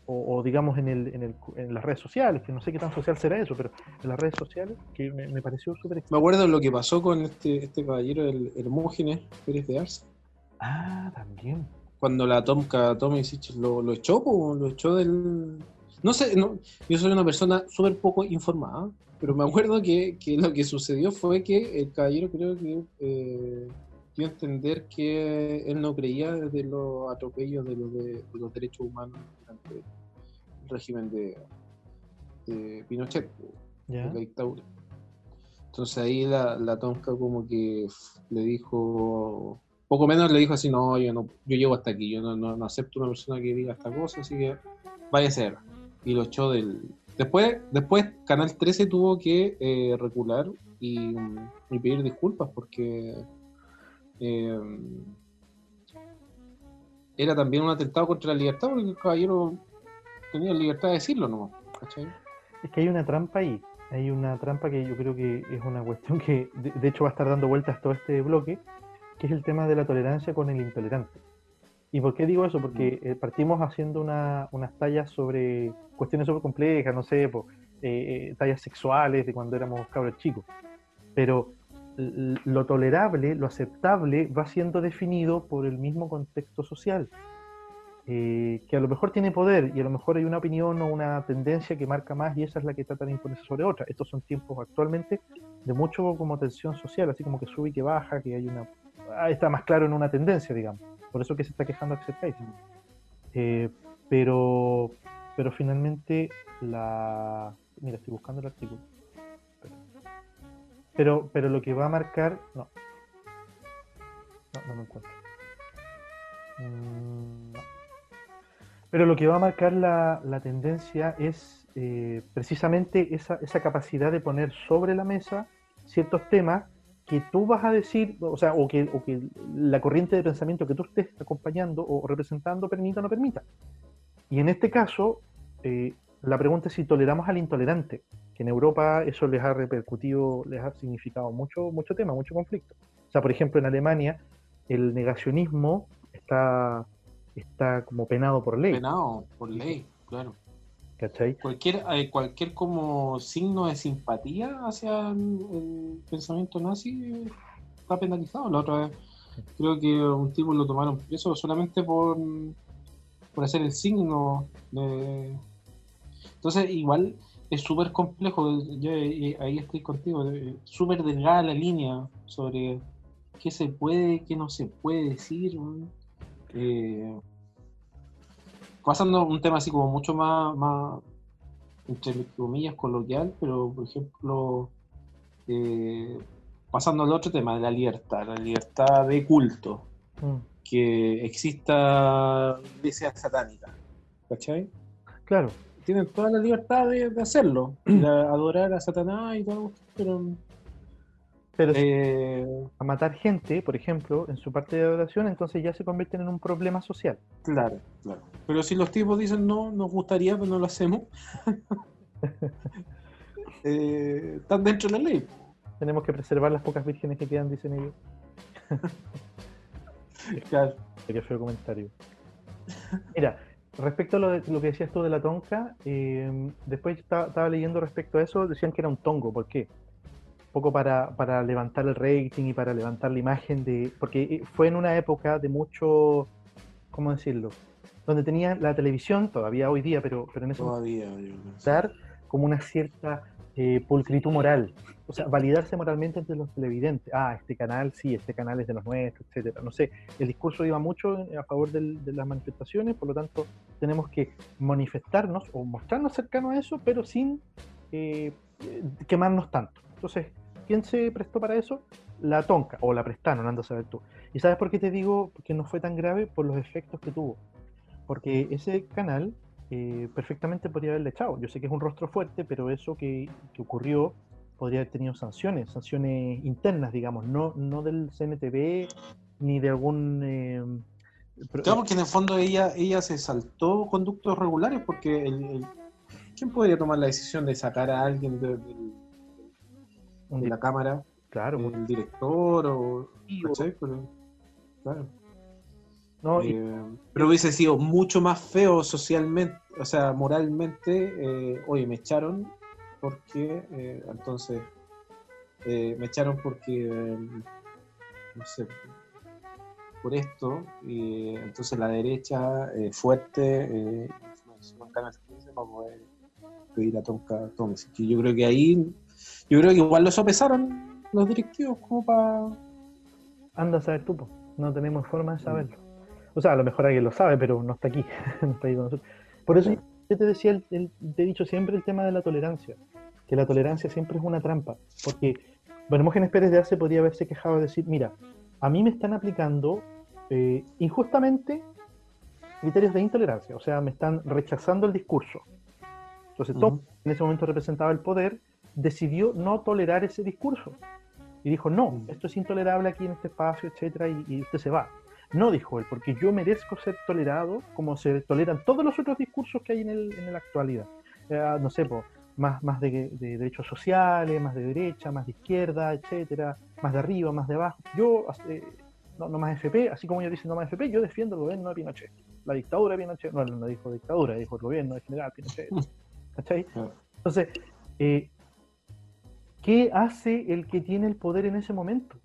o, digamos en, el, en, el, en, las redes sociales, que no sé qué tan social será eso, pero en las redes sociales, que me, pareció súper Me acuerdo lo que pasó con este, este caballero, el Hermógenes Pérez de Arce. Ah, también. Cuando la Tomka Tomisic lo, lo echó, lo echó del... No sé, no, yo soy una persona súper poco informada, pero me acuerdo que, que, lo que sucedió fue que el caballero creo que eh, dio a entender que él no creía desde los atropellos de los, de, los derechos humanos durante el régimen de, Pinochet, de la dictadura. Entonces ahí la, la Tonka como que le dijo, poco menos le dijo así, no, yo no, yo llego hasta aquí, yo no, no, acepto una persona que diga esta cosa, así que vaya a ser. Y lo echó del... Después, después Canal 13 tuvo que eh, recular y, y pedir disculpas porque eh, era también un atentado contra la libertad, porque el caballero tenía libertad de decirlo, ¿no? Es que hay una trampa ahí. Hay una trampa que yo creo que es una cuestión que, de, hecho, va a estar dando vueltas todo este bloque, que es el tema de la tolerancia con el intolerante. ¿Y por qué digo eso? Porque mm. eh, partimos haciendo unas tallas sobre cuestiones súper complejas, no sé, eh, tallas sexuales de cuando éramos cabros chicos. Pero lo tolerable, lo aceptable, va siendo definido por el mismo contexto social, eh, que a lo mejor tiene poder y a lo mejor hay una opinión o una tendencia que marca más y esa es la que trata de imponerse sobre otra. Estos son tiempos actualmente de mucho como tensión social, así como que sube y que baja, que hay una... Ah, está más claro en una tendencia, digamos. Por eso que se está quejando Axel. Eh, pero, pero finalmente la... Mira, estoy buscando el artículo. Pero, pero lo que va a marcar. No. No, no me encuentro. Mm, pero lo que va a marcar la, tendencia es eh, precisamente esa, esa, capacidad de poner sobre la mesa ciertos temas que tú vas a decir, o sea, o que, o que la corriente de pensamiento que tú estés acompañando o representando permita o no permita. Y en este caso, eh, la pregunta es si toleramos al intolerante, que en Europa eso les ha repercutido, les ha significado mucho, mucho tema, mucho conflicto. O sea, por ejemplo, en Alemania el negacionismo está, está como penado por ley. Penado por ley, claro. ¿Cachai? Cualquier, eh, cualquier como signo de simpatía hacia el, pensamiento nazi está penalizado. La otra vez creo que un tipo lo tomaron preso solamente por, por hacer el signo de entonces, igual es súper complejo, yo eh, ahí estoy contigo, eh, súper delgada la línea sobre qué se puede, qué no se puede decir. Eh, pasando a un tema así como mucho más, más entre comillas, coloquial, pero por ejemplo, eh, pasando al otro tema de la libertad, la libertad de culto, Mm, que exista iglesia satánica, ¿cachai? Claro, Tienen toda la libertad de, de hacerlo, de adorar a Satanás y todo, pero eh, a matar gente, por ejemplo, en su parte de adoración, entonces ya se convierten en un problema social. claro, claro. Pero si los tipos dicen no, nos gustaría, pero no lo hacemos, eh, están dentro de la ley. Tenemos que preservar las pocas vírgenes que quedan, dicen ellos. Claro. Qué feo comentario. Mira, respecto a lo, de, lo que decías tú de la tonca, eh, después estaba, leyendo respecto a eso, decían que era un tongo, ¿por qué? Un poco para, para levantar el rating y para levantar la imagen de... Porque eh, fue en una época de mucho, ¿cómo decirlo? Donde tenía la televisión, todavía hoy día, pero, pero en ese momento, Todavía, dar como una cierta eh, pulcritud moral. O sea, validarse moralmente entre los televidentes. Ah, este canal sí, este canal es de los nuestros, etcétera. No sé, el discurso iba mucho a favor de las manifestaciones, por lo tanto, tenemos que manifestarnos o mostrarnos cercanos a eso, pero sin eh, quemarnos tanto. Entonces, ¿quién se prestó para eso? La tonca, o la prestaron, anda a saber tú. ¿Y sabes por qué te digo que no fue tan grave? Por los efectos que tuvo. Porque ese canal eh, perfectamente podría haberle echado. Yo sé que es un rostro fuerte, pero eso que, que ocurrió podría haber tenido sanciones, sanciones internas, digamos, no, no del CNTV ni de algún... eh, pro- Claro, porque en el fondo ella, ella se saltó conductos regulares porque el, el- ¿quién podría tomar la decisión de sacar a alguien de, la cámara? claro, un ¿El director o...? ¿cachai? Pero, claro. ¿No? Y- Eh, pero hubiese sido mucho más feo socialmente, o sea, moralmente. eh, oye, me echaron porque, eh, entonces, eh, me echaron porque, eh, no sé, por esto, y entonces la derecha eh, fuerte eh, influenció en Canal 15 para poder pedir a Tonka. Que yo creo que ahí, yo creo que igual lo sopesaron los directivos como para... anda a saber tú, po. no tenemos forma de Mm. saberlo. O sea, a lo mejor alguien lo sabe, pero no está aquí, no está ahí con nosotros. Por eso yo te decía, el- el- te he dicho siempre el tema de la tolerancia, que la tolerancia siempre es una trampa, porque bueno, Hermógenes Pérez de Arce podría haberse quejado de decir, mira, a mí me están aplicando eh, injustamente criterios de intolerancia, o sea, me están rechazando el discurso. Entonces, Tom, Ujú. en ese momento representaba el poder, decidió no tolerar ese discurso. Y dijo, no, esto es intolerable aquí en este espacio, etcétera, y, y usted se va. No, dijo él, porque yo merezco ser tolerado como se toleran todos los otros discursos que hay en, el, en la actualidad. Eh, no sé, po, más, más de, de derechos sociales, más de derecha, más de izquierda, etcétera, más de arriba, más de abajo. Yo, eh, no, no más FP, así como ellos dicen no más FP, yo defiendo el gobierno de Pinochet. La dictadura de Pinochet, no, no dijo dictadura, dijo el gobierno de general Pinochet. ¿Cachai? Claro. Entonces, eh, ¿qué hace el que tiene el poder en ese momento?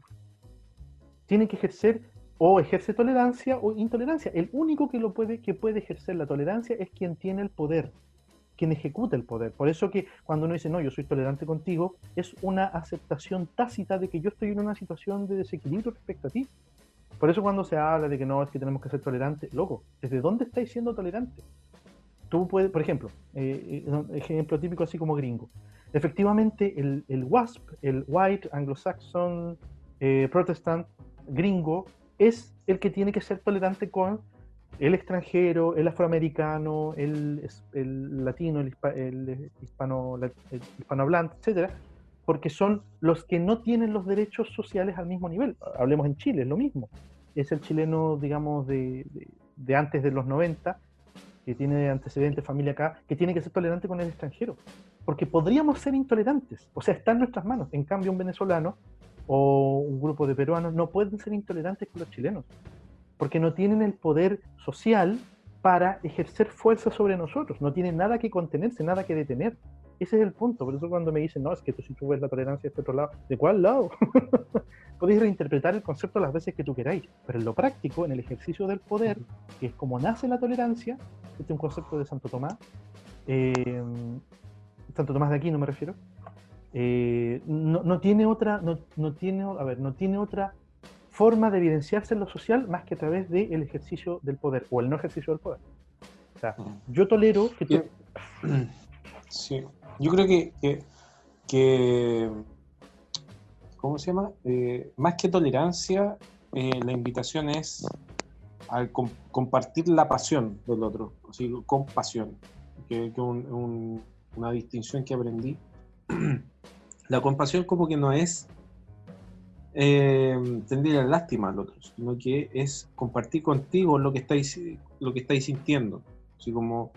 Tiene que ejercer o ejerce tolerancia o intolerancia. El único que lo puede, que puede ejercer la tolerancia es quien tiene el poder, quien ejecuta el poder. Por eso que cuando uno dice, no, yo soy tolerante contigo, es una aceptación tácita de que yo estoy en una situación de desequilibrio respecto a ti. Por eso cuando se habla de que no, es que tenemos que ser tolerantes, loco, ¿desde dónde estáis siendo tolerante? Tú puedes, por ejemplo, eh, eh, ejemplo típico así como gringo. Efectivamente, el, el WASP, el White Anglo-Saxon eh, Protestant gringo, es el que tiene que ser tolerante con el extranjero, el afroamericano, el, latino, el, hispa- el hispano, el hispanohablante, etcétera, porque son los que no tienen los derechos sociales al mismo nivel. Hablemos en Chile, es lo mismo. Es el chileno, digamos, de, de- de antes de los 90, que tiene antecedentes, familia acá, que tiene que ser tolerante con el extranjero. Porque podríamos ser intolerantes, o sea, está en nuestras manos. En cambio, un venezolano o un grupo de peruanos no pueden ser intolerantes con los chilenos, porque no tienen el poder social para ejercer fuerza sobre nosotros, no tienen nada que contenerse, nada que detener. Ese es el punto, por eso cuando me dicen, no, es que tú si tú ves la tolerancia de este otro lado, ¿de cuál lado? Podéis reinterpretar el concepto las veces que tú queráis, pero en lo práctico, en el ejercicio del poder, que es como nace la tolerancia, este es un concepto de Santo Tomás, eh, Santo Tomás de Aquino me refiero, eh, no, no tiene otra, no, no tiene, a ver, no tiene otra forma de evidenciarse en lo social más que a través del ejercicio del poder o el no ejercicio del poder. O sea, Mm. yo tolero que tú... Sí, yo creo que, que, que- ¿cómo se llama? Eh, más que tolerancia, eh, la invitación es a com- compartir la pasión del otro, así, con pasión, que, un- un- una distinción que aprendí. La compasión como que no es eh, tener lástima al otro, sino que es compartir contigo lo que estáis, lo que estáis sintiendo. Así como,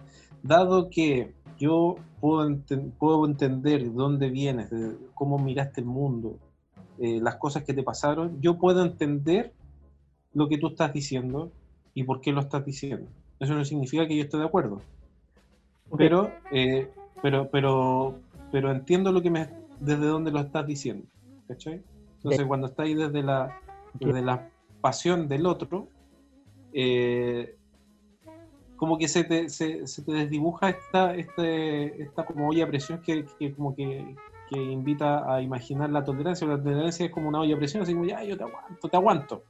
dado que yo puedo, puedo entender de dónde vienes, de cómo miraste el mundo, eh, las cosas que te pasaron, yo puedo entender lo que tú estás diciendo y por qué lo estás diciendo. Eso no significa que yo esté de acuerdo, Ok, pero, eh, pero, pero, pero entiendo lo que me, desde dónde lo estás diciendo. ¿Cachai? Entonces, Bien. cuando estáis desde la, desde la pasión del otro, eh, como que se te, se, se te desdibuja esta, este, esta como olla a presión que, que como que, que invita a imaginar la tolerancia. La tolerancia es como una olla a presión, así como, ya, yo te aguanto, te aguanto.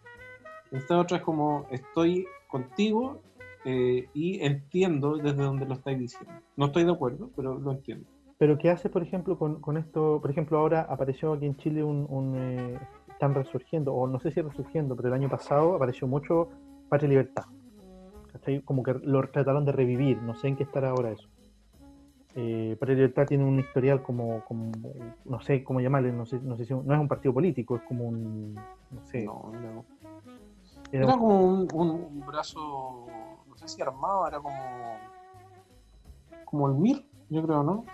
Esta otra es como, estoy contigo eh, y entiendo desde dónde lo estáis diciendo. No estoy de acuerdo, pero lo entiendo. Pero ¿qué hace, por ejemplo, con, con esto? Por ejemplo, ahora apareció aquí en Chile un... un, eh, están resurgiendo, o no sé si resurgiendo, pero el año pasado apareció mucho Patria y Libertad. ¿cachai? Como que lo trataron de revivir, no sé en qué estará ahora eso. Eh, Patria y Libertad tiene un historial como, como no sé cómo llamarle, no sé, no sé si no es un partido político, es como un, no sé, No, no. era como un, un- un brazo, no sé si armado, era como, como el MIR, yo creo, ¿no?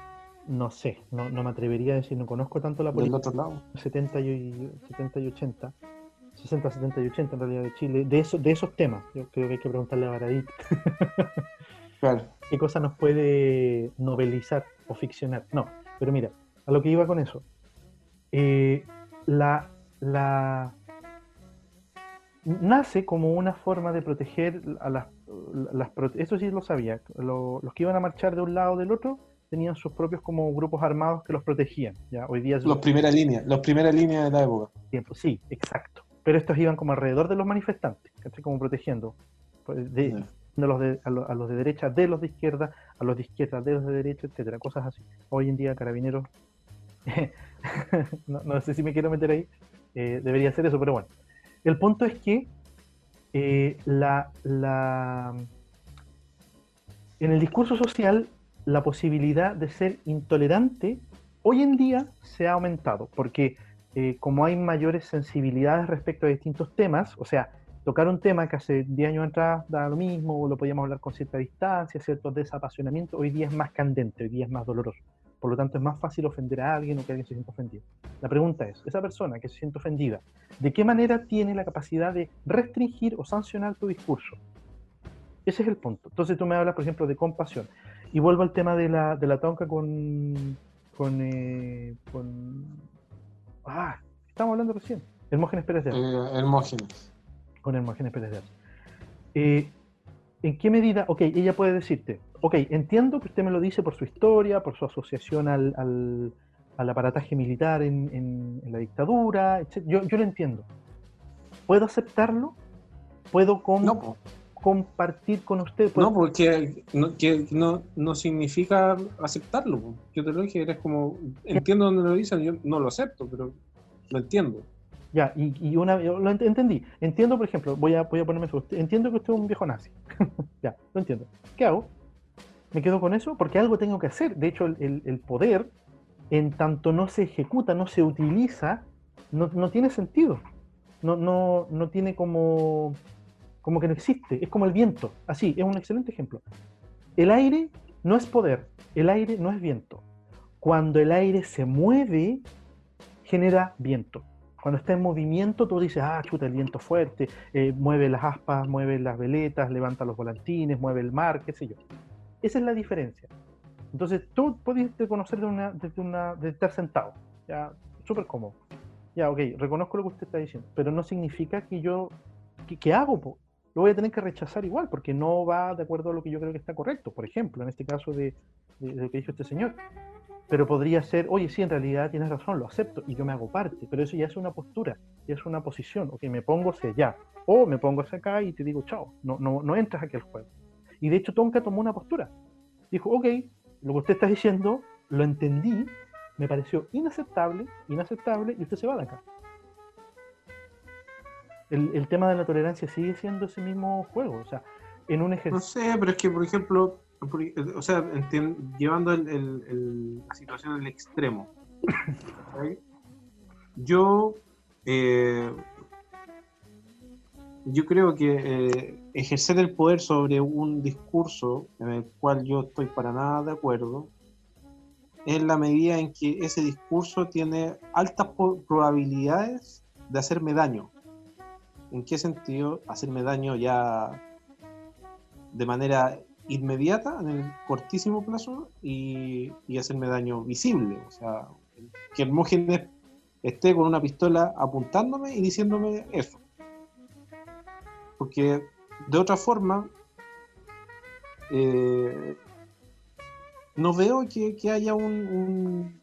No sé, no, no me atrevería a decir, no conozco tanto la Del política. otro lado. 70 y, 70 y 80, 60, 70 y 80 en realidad de Chile, de, eso, de esos temas. Yo creo que hay que preguntarle a Baradit Claro. qué cosa nos puede novelizar o ficcionar. No, pero mira, a lo que iba con eso. Eh, la, la nace como una forma de proteger a las, las eso sí lo sabía, lo- los que iban a marchar de un lado o del otro tenían sus propios como grupos armados que los protegían. Ya hoy día es Los primeras líneas, los primeras líneas de la época. tiempo. Sí, exacto. Pero estos iban como alrededor de los manifestantes, ¿cachai? Como protegiendo. pues, De, Ya. de los de- a, lo- a los de derecha, de los de izquierda, a los de izquierda, de los de derecha, etcétera, cosas así. Hoy en día, carabineros, no, no sé si me quiero meter ahí, eh, debería hacer eso, pero bueno. El punto es que eh, la, la, en el discurso social, la posibilidad de ser intolerante hoy en día se ha aumentado, porque eh, como hay mayores sensibilidades respecto a distintos temas, o sea, tocar un tema que hace 10 años atrás da lo mismo, o lo podíamos hablar con cierta distancia, cierto desapasionamiento, hoy día es más candente, hoy día es más doloroso. Por lo tanto, es más fácil ofender a alguien o que alguien se sienta ofendido. La pregunta es, esa persona que se siente ofendida, ¿de qué manera tiene la capacidad de restringir o sancionar tu discurso? Ese es el punto. Entonces tú me hablas, por ejemplo, de compasión. Y vuelvo al tema de la, de la tonca con... con, eh, con ah, estamos hablando recién. Hermógenes Pérez de Eh, Hermógenes. con Hermógenes Pérez de. Eh, ¿En qué medida? Ok, ella puede decirte, ok, entiendo que usted me lo dice por su historia, por su asociación al, al, al aparataje militar en, en- en la dictadura, etc. Yo, yo lo entiendo. ¿Puedo aceptarlo? ¿Puedo com- No. Compartir con usted? ¿Puedo- no porque no, que no, no significa aceptarlo. po. Yo te lo dije, eres como, entiendo dónde lo dicen, yo no lo acepto, pero lo entiendo. Ya, y, y una lo ent- entendí. Entiendo, por ejemplo, voy a, voy a ponerme eso. Entiendo que usted es un viejo nazi. ya, lo entiendo. ¿Qué hago? ¿Me quedo con eso? Porque algo tengo que hacer. De hecho, el, el- el poder, en tanto no se ejecuta, no se utiliza, no, no tiene sentido. No, no, no tiene como, como que no existe. Es como el viento. Así, es un excelente ejemplo. El aire no es poder, el aire no es viento. Cuando el aire se mueve, genera viento. Cuando está en movimiento, tú dices, ah, chuta, el viento fuerte, eh, mueve las aspas, mueve las veletas, levanta los volantines, mueve el mar, qué sé yo. Esa es la diferencia. Entonces, tú puedes reconocer de una, desde, una, de estar sentado, ya, súper cómodo. Ya, ok, reconozco lo que usted está diciendo, pero no significa que yo, ¿qué, qué hago? Lo voy a tener que rechazar igual, porque no va de acuerdo a lo que yo creo que está correcto. Por ejemplo, en este caso de, lo que dijo este señor. Pero podría ser, oye, sí, en realidad tienes razón, lo acepto y yo me hago parte, pero eso ya es una postura, ya es una posición, ok, me pongo hacia allá, o me pongo hacia acá y te digo, chao, no, no, no entras aquí al juego. Y de hecho Tonka tomó una postura. Dijo, ok, lo que usted está diciendo, lo entendí, me pareció inaceptable, inaceptable, y usted se va de acá. El, el tema de la tolerancia sigue siendo ese mismo juego, o sea, en un No ejercicio... sé, pero es que, por ejemplo, por- o sea, llevando el- el- la situación al extremo. Yo, eh, yo creo que eh, ejercer el poder sobre un discurso en el cual yo estoy para nada de acuerdo, es la medida en que ese discurso tiene altas probabilidades de hacerme daño. ¿En qué sentido? Hacerme daño ya de manera inmediata, en el cortísimo plazo, y, y hacerme daño visible. O sea, que Hermógenes esté con una pistola apuntándome y diciéndome eso. Porque de otra forma, eh, no veo que, que haya un, un-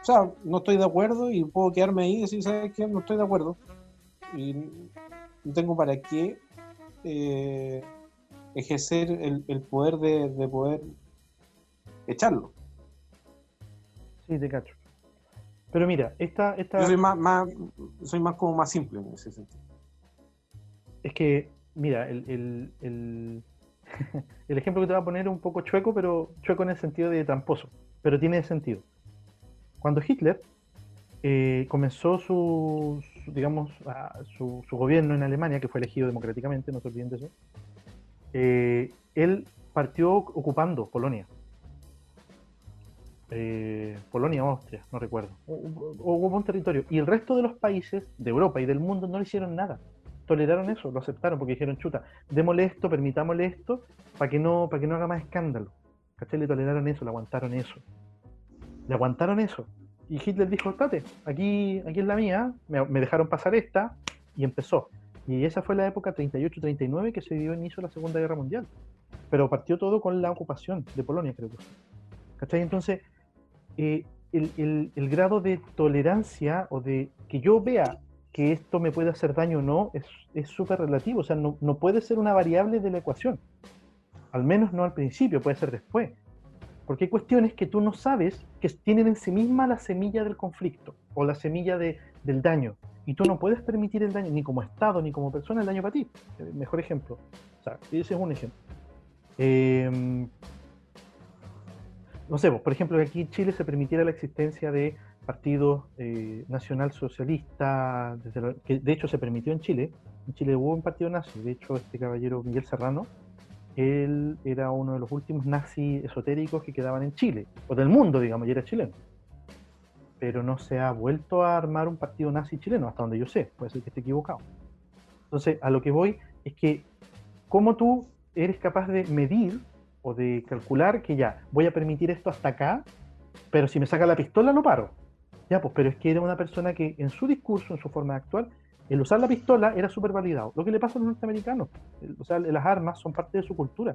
O sea, no estoy de acuerdo y puedo quedarme ahí y decir, ¿sabes qué? No estoy de acuerdo. Y no tengo para qué eh, ejercer el, el poder de, de poder echarlo. Sí, te cacho. Pero mira, esta, esta Yo soy más, más, soy más como más simple en ese sentido. es que, mira, el, el, el, el ejemplo que te voy a poner es un poco chueco, pero chueco en el sentido de tramposo, pero tiene sentido. Cuando Hitler eh, comenzó su, digamos, su, gobierno en Alemania, que fue elegido democráticamente, no se olviden de eso, eh, él partió ocupando Polonia. Eh, Polonia o Austria, no recuerdo. Ocupó un territorio. Y el resto de los países de Europa y del mundo no le hicieron nada. Toleraron eso, lo aceptaron porque dijeron, chuta, démosle esto, permitámosle esto, para que no, para que no haga más escándalo. ¿Cachai? Le toleraron eso, le aguantaron eso. Le aguantaron eso. Y Hitler dijo, estate, aquí, aquí es la mía, me, dejaron pasar esta, y empezó. Y esa fue la época 38-39 que se dio inicio a la Segunda Guerra Mundial. Pero partió todo con la ocupación de Polonia, creo que. ¿Cachai? Entonces, eh, el, grado de tolerancia o de que yo vea que esto me puede hacer daño o no es súper relativo. O sea, no, no puede ser una variable de la ecuación. Al menos no al principio, puede ser después. Porque hay cuestiones que tú no sabes que tienen en sí misma la semilla del conflicto o la semilla de- del daño. Y tú no puedes permitir el daño, ni como Estado, ni como persona, el daño para ti. El mejor ejemplo. O sea, ese es un ejemplo. Eh, no sé, pues, por ejemplo, aquí en Chile se permitiera la existencia de partidos eh, nacional-socialistas, desde lo- que de hecho se permitió en Chile. En Chile hubo un partido nazi, de hecho este caballero Miguel Serrano, él era uno de los últimos nazis esotéricos que quedaban en Chile, o del mundo, digamos, y era chileno. Pero no se ha vuelto a armar un partido nazi chileno, hasta donde yo sé, puede ser que esté equivocado. Entonces, a lo que voy es que, ¿cómo tú eres capaz de medir o de calcular que ya, voy a permitir esto hasta acá, pero si me saca la pistola lo paro? Ya, pues, pero es que era una persona que en su discurso, en su forma de actuar, el usar la pistola era súper validado. Lo que le pasa a los norteamericanos. El- O sea, las armas son parte de su cultura.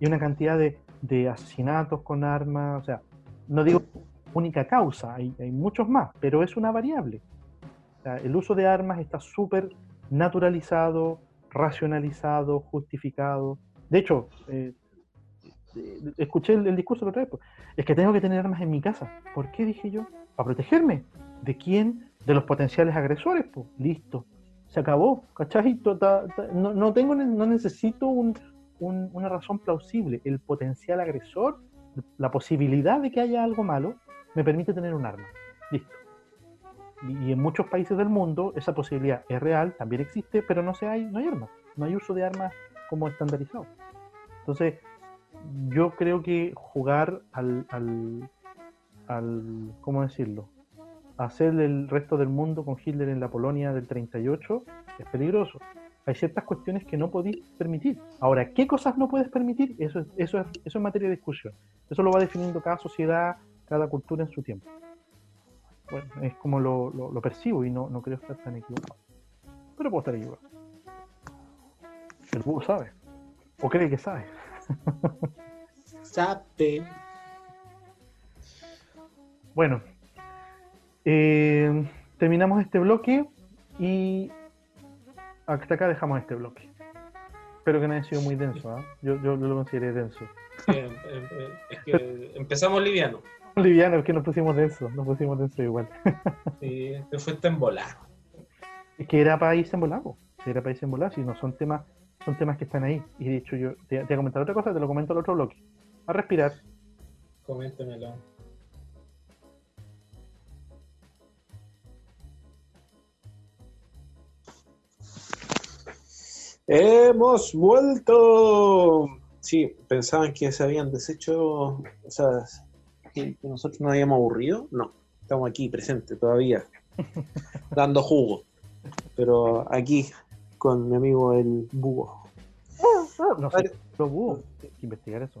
Y una cantidad de, asesinatos con armas, o sea, no digo única causa, hay, muchos más, pero es una variable. El uso de armas está súper naturalizado, racionalizado, justificado. De hecho, eh, eh, escuché el, discurso otra vez. pues, Es que tengo que tener armas en mi casa. ¿Por qué? Dije yo. Para protegerme. ¿De quién? De los potenciales agresores. Pues listo. Se acabó. ¿Cachai? No, no tengo, no necesito un- un- una razón plausible. El potencial agresor, la posibilidad de que haya algo malo, me permite tener un arma. Listo. Y, y en muchos países del mundo esa posibilidad es real, también existe, pero no, se hay, no hay armas. No hay uso de armas como estandarizado. Entonces, yo creo que jugar al, al, al ¿cómo decirlo? Hacer el resto del mundo con Hitler en la Polonia del 38 es peligroso. Hay ciertas cuestiones que no podéis permitir. Ahora, ¿qué cosas no puedes permitir? Eso es, eso es, eso es materia de discusión. Eso lo va definiendo cada sociedad, cada cultura en su tiempo. Bueno, es como lo, lo- lo percibo y no, no creo estar tan equivocado. Pero puedo estar equivocado. El búho sabe. O cree que sabe. Sabe. Bueno, eh, terminamos este bloque y hasta acá dejamos este bloque. Espero que no haya sido muy denso, ¿ah? yo, yo lo consideré denso. Eh, eh, eh, es que empezamos liviano. Liviano, es que nos pusimos denso, nos pusimos denso igual. Sí, te fuiste en volar. Es que era en volado, era en volado, si no son temas, son temas que están ahí. Y de hecho yo te, te voy a comentar otra cosa, te lo comento al otro bloque. A respirar. Coméntemelo. Hemos vuelto. Sí, pensaban que se habían deshecho, o sea, que nosotros nos habíamos aburrido. No, estamos aquí presentes todavía, dando jugo. Pero aquí, con mi amigo el búho. No sé, lo hubo que investigar eso.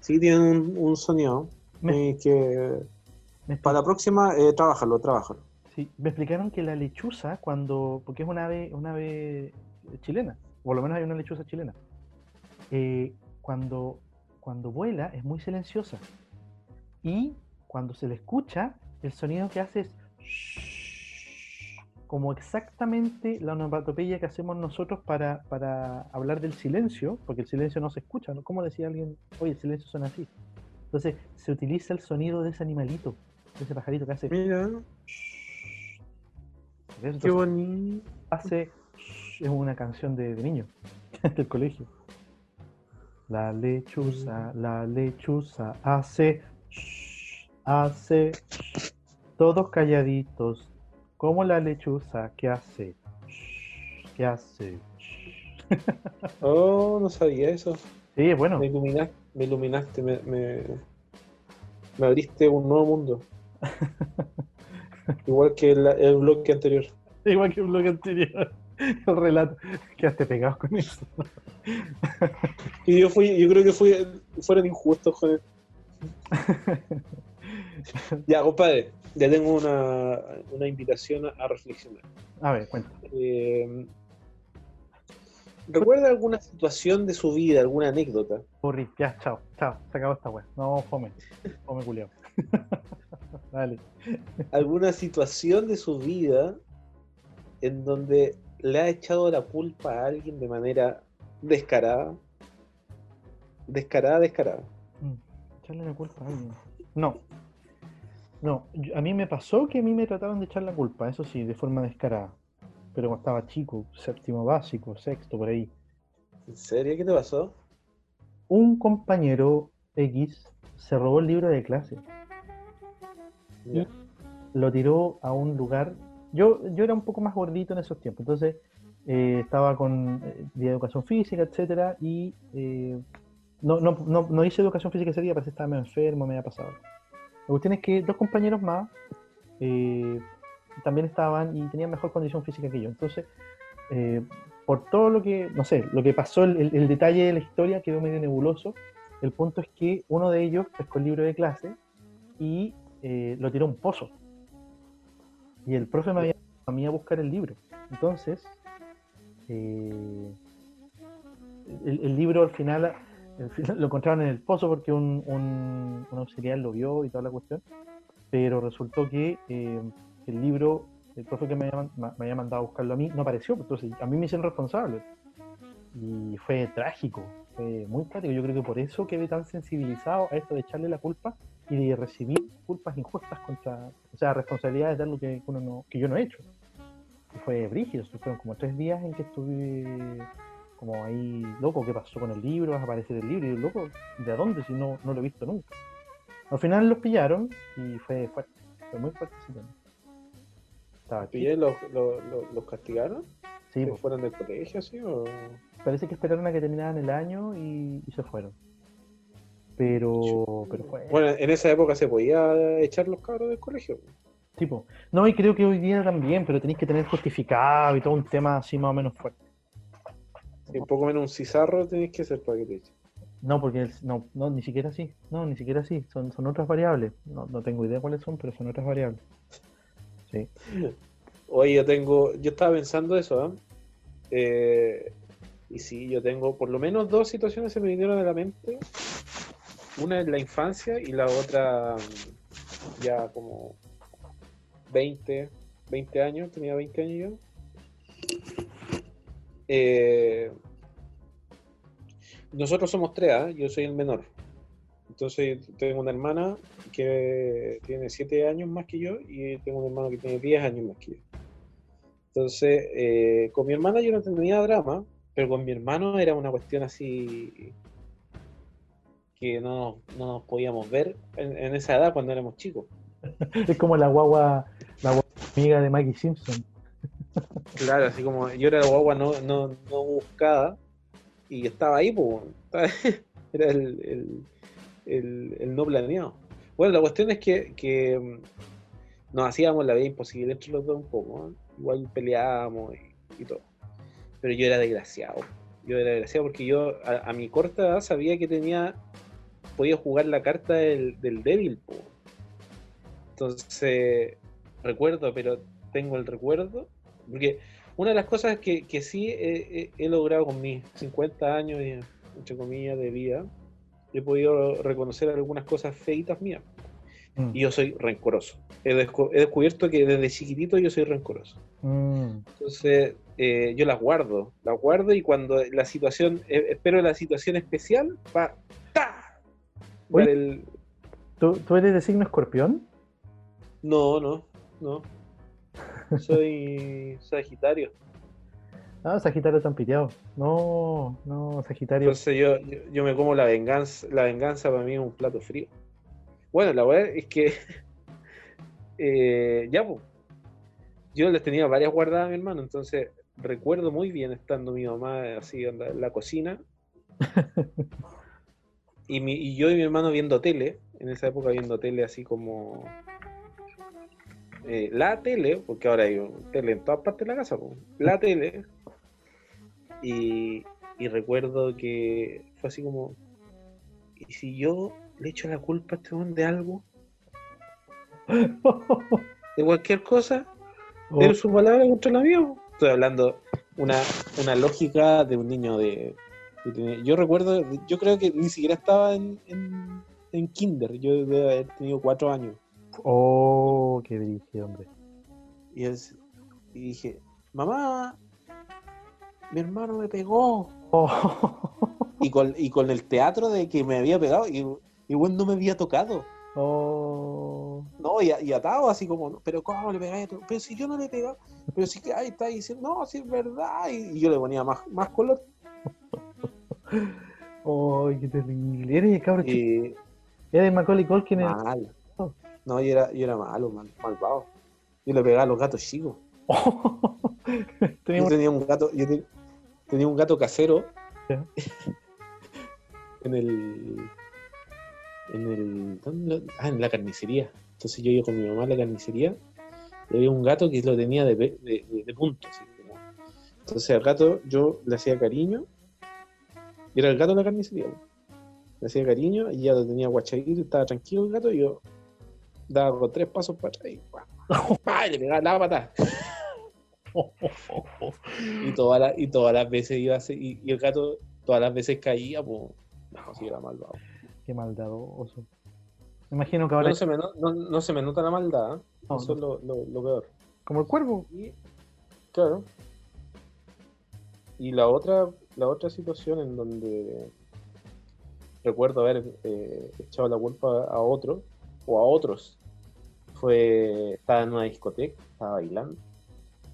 Sí, tiene un, un sonido eh, que para la próxima, eh, trabájalo, trabájalo. Sí, me explicaron que la lechuza, cuando. porque es una ave, una ave chilena, o por lo menos hay una lechuza chilena. eh, cuando, cuando vuela es muy silenciosa. Y cuando se le escucha, el sonido que hace es. como exactamente la onomatopeya que hacemos nosotros para, para hablar del silencio, porque el silencio no se escucha, ¿no? ¿Cómo decía alguien? Oye, el silencio suena así. Entonces, se utiliza el sonido de ese animalito, de ese pajarito que hace. Mira, qué bonito. hace es una canción de, de niño del colegio. La lechuza, la lechuza hace hace todos calladitos como la lechuza que hace que hace. Oh, no sabía eso. Sí, bueno, Me iluminaste, me, iluminaste, me, me, me abriste un nuevo mundo. Igual que el, el bloque anterior. igual que el bloque anterior, el relato, quedaste pegado con eso. Y yo fui, yo creo que fui, fueron injustos, joder. Ya, compadre, ya tengo una, una invitación a, a reflexionar. A ver, cuenta. Eh, ¿Recuerda alguna situación de su vida, alguna anécdota? Burri, ya, chao, chao, se acabó esta weá. No, fome, fome culiao. Dale. ¿Alguna situación de su vida en donde le ha echado la culpa a alguien de manera descarada? Descarada, descarada. Mm, Echarle la culpa a alguien. No. No, a mí me pasó que a mí me trataron de echar la culpa, eso sí, de forma descarada. Pero cuando estaba chico, séptimo básico, sexto, por ahí. ¿En serio? ¿Qué te pasó? Un compañero X se robó el libro de clase. Ya. lo tiró a un lugar. Yo, yo era un poco más gordito en esos tiempos, entonces eh, estaba con eh, de educación física, etcétera, y eh, no, no, no, no hice educación física ese día, parece que estaba medio enfermo, me había pasado. La cuestión es que dos compañeros más eh, también estaban y tenían mejor condición física que yo. Entonces, eh, por todo lo que, no sé, lo que pasó, el- el detalle de la historia quedó medio nebuloso. El punto es que uno de ellos pescó el libro de clase y eh, lo tiró a un pozo. Y el profe me había a mí a buscar el libro. Entonces, eh, el, libro al final, al final lo encontraron en el pozo porque un, un, auxiliar lo vio y toda la cuestión. Pero resultó que eh, el libro, el profe que me había mandado a buscarlo a mí, no apareció. Entonces, a mí me hicieron responsable. Y fue trágico, fue muy trágico. Yo creo que por eso quedé tan sensibilizado a esto de echarle la culpa y de recibir culpas injustas contra, o sea, responsabilidades de algo que, uno no, que yo no he hecho. Y fue brígido, fueron como tres días en que estuve como ahí, loco, ¿qué pasó con el libro? ¿Vas a aparecer el libro? Y yo, loco, ¿de dónde si no, no lo he visto nunca? Al final los pillaron y fue fuerte, fue muy fuerte ese tema. Estaba ¿Y chico. ellos los, los, los- los castigaron? Sí, ¿Se pues, fueron del colegio así o...? parece que esperaron a que terminaran el año y, y se fueron. Pero, pero fue Bueno, en esa época se podía echar los cabros del colegio. tipo. No, y creo que hoy día también, pero tenéis que tener justificado y todo un tema así más o menos fuerte. Un poco menos un cizarro tenés que hacer para que te echen. No, porque el- no, no, ni siquiera así. No, ni siquiera así. Son, son otras variables. No, no tengo idea cuáles son, pero son otras variables. Sí. Oye, yo tengo, yo estaba pensando eso, ¿ah? Eh, y sí, yo tengo por lo menos dos situaciones se me vinieron a la mente una en la infancia y la otra mm, ya como 20, 20 años, tenía 20 años yo. Eh, nosotros somos tres, ¿ah? yo soy el menor. Entonces tengo una hermana que tiene 7 años más que yo y tengo un hermano que tiene 10 años más que yo. Entonces, eh, con mi hermana yo no tenía drama, pero con mi hermano era una cuestión así que no, no nos podíamos ver en, en esa edad cuando éramos chicos. Es como la guagua, la guagua amiga de Maggie Simpson. Claro, así como yo era la guagua no, no, no buscada y estaba ahí, pues, estaba- era el, el- el- el no planeado. Bueno, la cuestión es que, que, mm, nos hacíamos la vida imposible entre los dos un poco, ¿eh? igual peleábamos y, y todo. Pero yo era desgraciado, yo era desgraciado porque yo a, a mi corta edad sabía que tenía, podía jugar la carta del, del débil, po. Entonces, recuerdo, pero tengo el recuerdo, porque una de las cosas que, que sí he, he- logrado con mis 50 años, y, entre comillas, de vida, he podido reconocer algunas cosas feitas mías. Mm, Y yo soy rencoroso. He, descu- he descubierto que desde chiquitito yo soy rencoroso. mm. Entonces, eh, yo las guardo, las guardo y cuando la situación, eh, espero la situación especial, ¡ta! Oye. El- ¿Tú, tú eres de signo escorpión? No, no, no. Soy Sagitario. Ah, Sagitario tan piteado. No, no, Sagitario. Entonces yo, yo, yo me como la venganza, la venganza para mí es un plato frío. Bueno, la verdad es que eh, ya, pues, yo les tenía varias guardadas a mi hermano, entonces recuerdo muy bien estando mi mamá así en la, en la cocina y, mi, y yo y mi hermano viendo tele, en esa época viendo tele así como eh, la tele, porque ahora hay tele en todas partes de la casa, po, la tele, y, y recuerdo que fue así como, ¿y si yo le echo la culpa a este hombre de algo? ¿De cualquier cosa? Oh, ¿De su palabra contra la mía? Estoy hablando una, una lógica de un niño de... Yo recuerdo, yo creo que ni siquiera estaba en, en, en kinder, yo debe haber tenido cuatro años. oh, qué brillo, hombre. Y, es- y dije, mamá, mi hermano me pegó. Oh, Y con, y con el teatro de que me había pegado, y, y bueno, no me había tocado. oh. No, y, y atado así como, "No, pero ¿cómo le pegáis? a tu-?" Pero si yo no le he pegado, pero si que ahí está diciendo, no, si es verdad. Y, y yo le ponía más, más color. Oh, qué terrible. Eres el cabro. Y Eres Macaulay Culkin. el- mal. No, yo era, yo era malo, mal, malvado. Yo le pegaba a los gatos chicos. Yo tenía un gato, yo te- tenía un gato casero en el en el ¿dónde lo- ah, en la carnicería. Entonces yo iba con mi mamá a la carnicería y había un gato que lo tenía de, de, de- de punto. así. Entonces al gato yo le hacía cariño. Y era el gato de la carnicería. Le hacía cariño y ya lo tenía guachadito, estaba tranquilo el gato y yo daba con tres pasos para atrás y, le pegaba la patada. Y todas las, y todas las veces iba a ser- y, y el gato todas las veces caía, pues no, sí era malvado. Qué maldadoso. Me imagino que ahora No se me, no, no- no se me nota la maldad, ¿eh? No, eso es lo, lo- lo peor. como el cuervo. Y, claro. Y la otra, la otra situación en donde recuerdo haber eh, echado la culpa a otro o a otros fue estaba en una discoteca, estaba bailando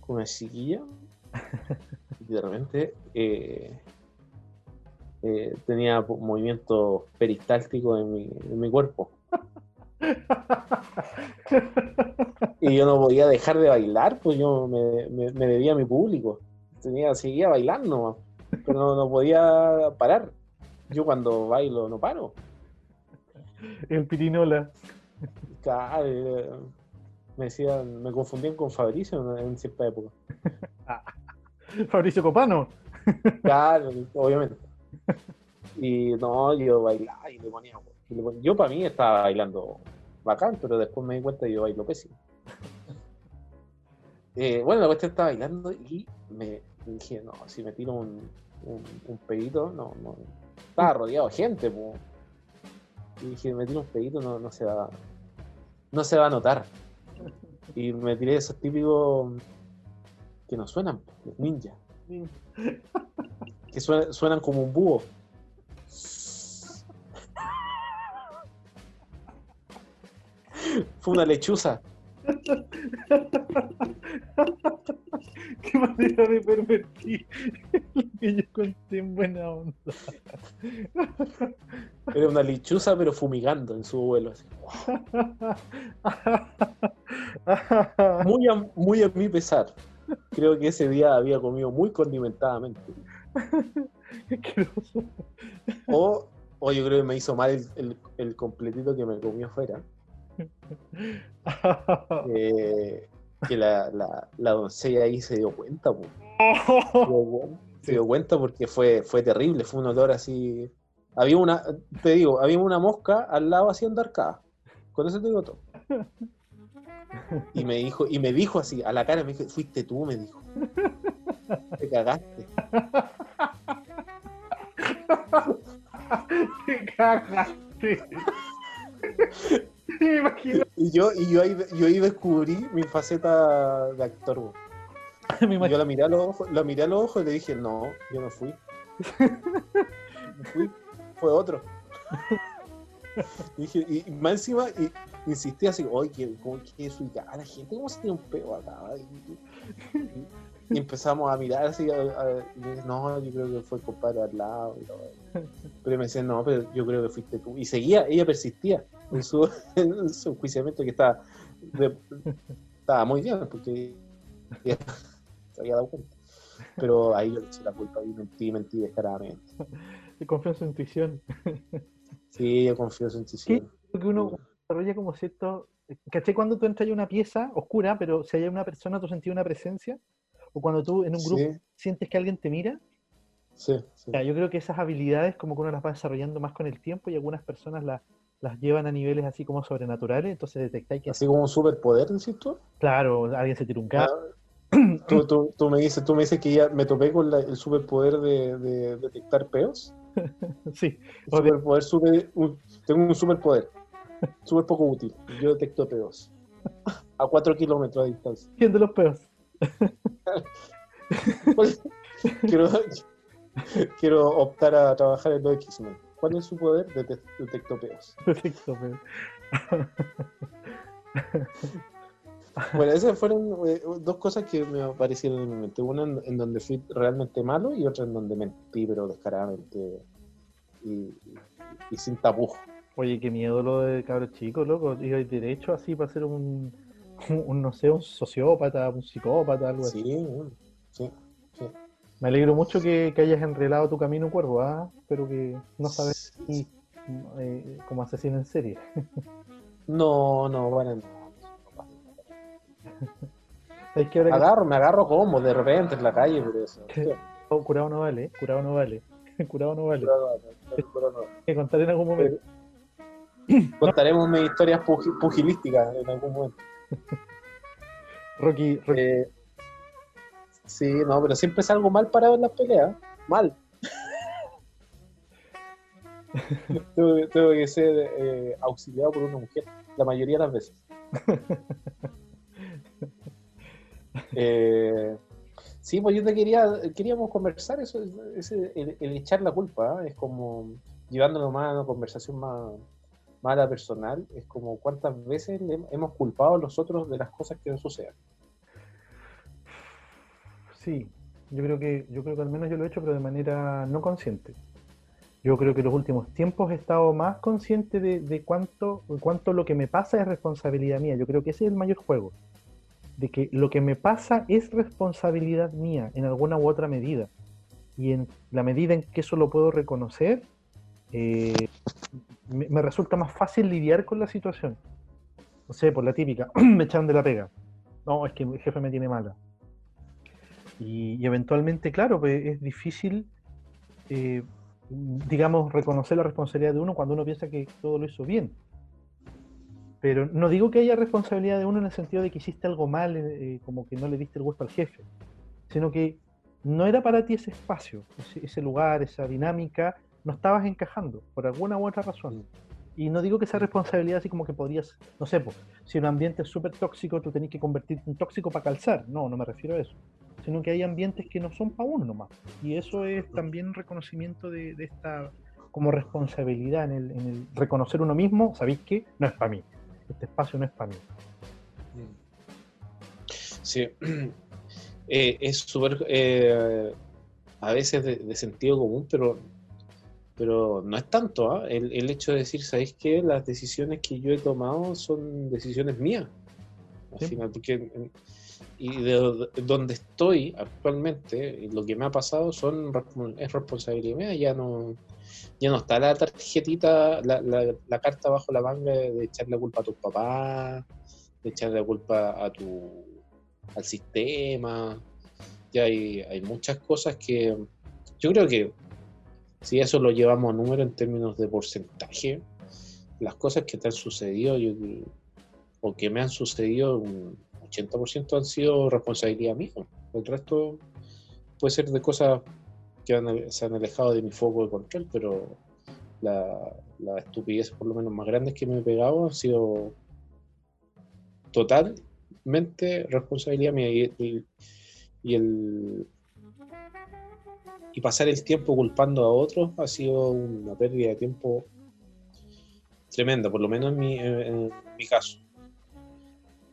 con una chiquilla y de repente eh, eh, tenía movimientos peristálticos en mi, en mi cuerpo y yo no podía dejar de bailar, pues yo me, me- me debía a mi público. Tenía, seguía bailando, pero no, no podía parar. Yo cuando bailo no paro. El pirinola. Claro, eh, me decían, me confundían con Fabricio en, cierta época. Fabricio Copano. Claro, obviamente. Y no, yo bailaba y le ponía. y le ponía- yo para mí estaba bailando bacán, pero después me di cuenta que yo bailo pésimo. Eh, bueno, la cuestión estaba bailando y me dije, no, si me tiro un, un, pedito, no, no. Estaba rodeado de gente, po. Y dije, me tiro un pedito, no, no se va. No se va a notar. Y me tiré esos típicos que no suenan, los ninja. Que suenan como un búho. Fue una lechuza. Qué manera de pervertir lo que yo conté en buena onda. Era una lechuza, pero fumigando en su vuelo. así. Muy a, muy a mi pesar. Creo que ese día había comido muy condimentadamente. O, o yo creo que me hizo mal el, el- el completito que me comió afuera. Eh, que la, la, la doncella ahí se dio cuenta, po. se, dio, cuen- se dio cuenta porque fue, fue terrible, fue un olor así. Había una, te digo, había una mosca al lado haciendo arcada. Con eso te digo todo. Y me dijo, y me dijo así, a la cara, me dijo, fuiste tú, me dijo. Te cagaste. Te cagaste. Me imagino, Y yo, y yo ahí, yo ahí descubrí mi faceta de actor. me Yo la miré a los ojos, la miré a los ojos y le dije, no, yo no fui. No fui, fue otro. Y, dije, y, y más encima, y, insistí así, oye, ¿cómo que es ubicada la gente? ¿Cómo se tiene un peo acá? Y, empezamos a mirar así, a- a- y no, yo creo que fue el compadre al lado. Pero me decía, no, pero yo creo que fuiste tú. Y seguía, ella persistía en su, en su enjuiciamiento que estaba, de- estaba muy bien, porque ella se había dado cuenta. Pero ahí yo le eché la culpa y mentí, mentí descaradamente. te confío en su intuición. Sí, yo confío en su intuición. Porque uno desarrolla como cierto. ¿Caché cuando tú entras en una pieza oscura, pero si hay una persona, tú sentís una presencia? O cuando tú en un grupo Sí, sientes que alguien te mira. sí, sí. Ya, yo creo que esas habilidades, como que uno las va desarrollando más con el tiempo y algunas personas las, las llevan a niveles así como sobrenaturales, entonces detectáis que, Así como un superpoder, decís tú. claro, alguien se tira un gato. Ah, tú, tú, tú me dices, tú me dices que ya me topé con la- el superpoder de, de detectar peos. Sí, superpoder super- un- tengo un superpoder. Súper poco útil. Yo detecto peos. A 4 kilómetros de distancia. ¿quién de los peos? ¿Cuál- quiero, quiero optar a trabajar en los X-Men. ¿Cuál es su poder? Dete- Detecto peos. Bueno, esas fueron eh, dos cosas que me aparecieron en mi mente. Una en, en donde fui realmente malo y otra en donde mentí, pero descaradamente y, y- y sin tapujo. Oye, qué miedo lo de cabros chicos, loco. Iba derecho así para ser un, un, no sé, un sociópata, un psicópata, algo así. Sí, sí. Me alegro mucho que, que hayas enrelado tu camino, cuervo, ¿ah? Espero que no sabes Sí. eh, como asesino en serie. No, no, bueno, no. ¿Sabes que Me ahora agarro, me agarro como de repente en la calle, pero eso. oh, curado no vale, ¿eh? curado no vale, curado no vale. Pero no. Hay que contar en algún momento. Contaremos mis historias pugi- pugilísticas en algún momento. Rocky, Rocky Eh, sí, no, pero siempre salgo mal parado en las peleas. Mal. tengo, que- ser eh, auxiliado por una mujer, la mayoría de las veces. Eh, sí, pues yo te quería, queríamos conversar eso, ese- el, el echar la culpa, ¿eh? es como llevándolo más a una conversación más, más a la personal, es como cuántas veces le hemos culpado a los otros de las cosas que nos suceden. Sí, yo creo que yo creo que al menos yo lo he hecho, pero de manera no consciente. Yo creo que en los últimos tiempos he estado más consciente de, de cuánto, cuánto lo que me pasa es responsabilidad mía. Yo creo que ese es el mayor juego. De que lo que me pasa es responsabilidad mía en alguna u otra medida. Y en la medida en que eso lo puedo reconocer, eh, me, resulta más fácil lidiar con la situación. No sé, por la típica, me echaron de la pega. No, es que mi jefe me tiene mala. Y, eventualmente, claro, pues es difícil, eh, digamos, reconocer la responsabilidad de uno cuando uno piensa que todo lo hizo bien. Pero no digo que haya responsabilidad de uno en el sentido de que hiciste algo mal, eh, como que no le diste el gusto al jefe, sino que no era para ti ese espacio, ese lugar, esa dinámica, no estabas encajando por alguna u otra razón. Y no digo que sea responsabilidad así como que podrías, no sé, pues, si un ambiente es súper tóxico, tú tenés que convertirte en tóxico para calzar. No, no me refiero a eso. Sino que hay ambientes que no son para uno nomás. Y eso es también reconocimiento de, de esta como responsabilidad en el, en el, reconocer uno mismo, ¿sabéis qué? No es para mí. Este espacio no es para mí. Sí. Eh, es súper eh, a veces de, de, sentido común, pero pero no es tanto, ¿eh? el, el, hecho de decir, ¿sabéis qué? Las decisiones que yo he tomado son decisiones mías, al ¿Sí? final, porque y de, de, donde estoy actualmente, lo que me ha pasado son es responsabilidad mía, ya no ya no está la tarjetita, la, la, la carta bajo la manga de, de echarle culpa a tus papás, de echarle culpa a tu al sistema, ya hay, hay muchas cosas que yo creo que si eso lo llevamos a número en términos de porcentaje, las cosas que te han sucedido o que me han sucedido, un 80% han sido responsabilidad mía. El resto puede ser de cosas que han, se han alejado de mi foco de control, pero la, estupidez, por lo menos más grandes que me he pegado, han sido totalmente responsabilidad mía. Y el, y pasar el tiempo culpando a otros ha sido una pérdida de tiempo tremenda, por lo menos en mi, en, mi caso.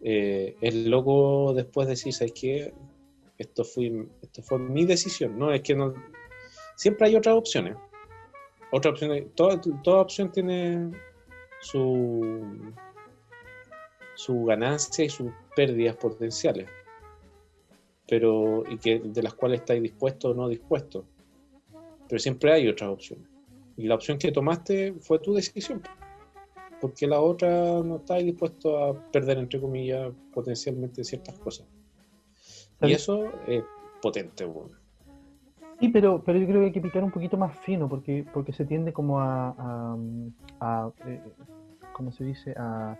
Eh, es loco después decir, ¿sabes qué? Esto fue, esto fue mi decisión, ¿no? Es que no. Siempre hay otras opciones. Otras opciones. Toda, toda opción tiene su, su ganancia y sus pérdidas potenciales pero y que de las cuales estáis dispuesto o no dispuesto. Pero siempre hay otras opciones. Y la opción que tomaste fue tu decisión. Porque la otra no estáis dispuesto a perder, entre comillas, potencialmente ciertas cosas. Y eso es potente, bueno. Sí, pero, pero yo creo que hay que picar un poquito más fino, porque, porque se tiende como a, a, a eh, ¿cómo se dice? A,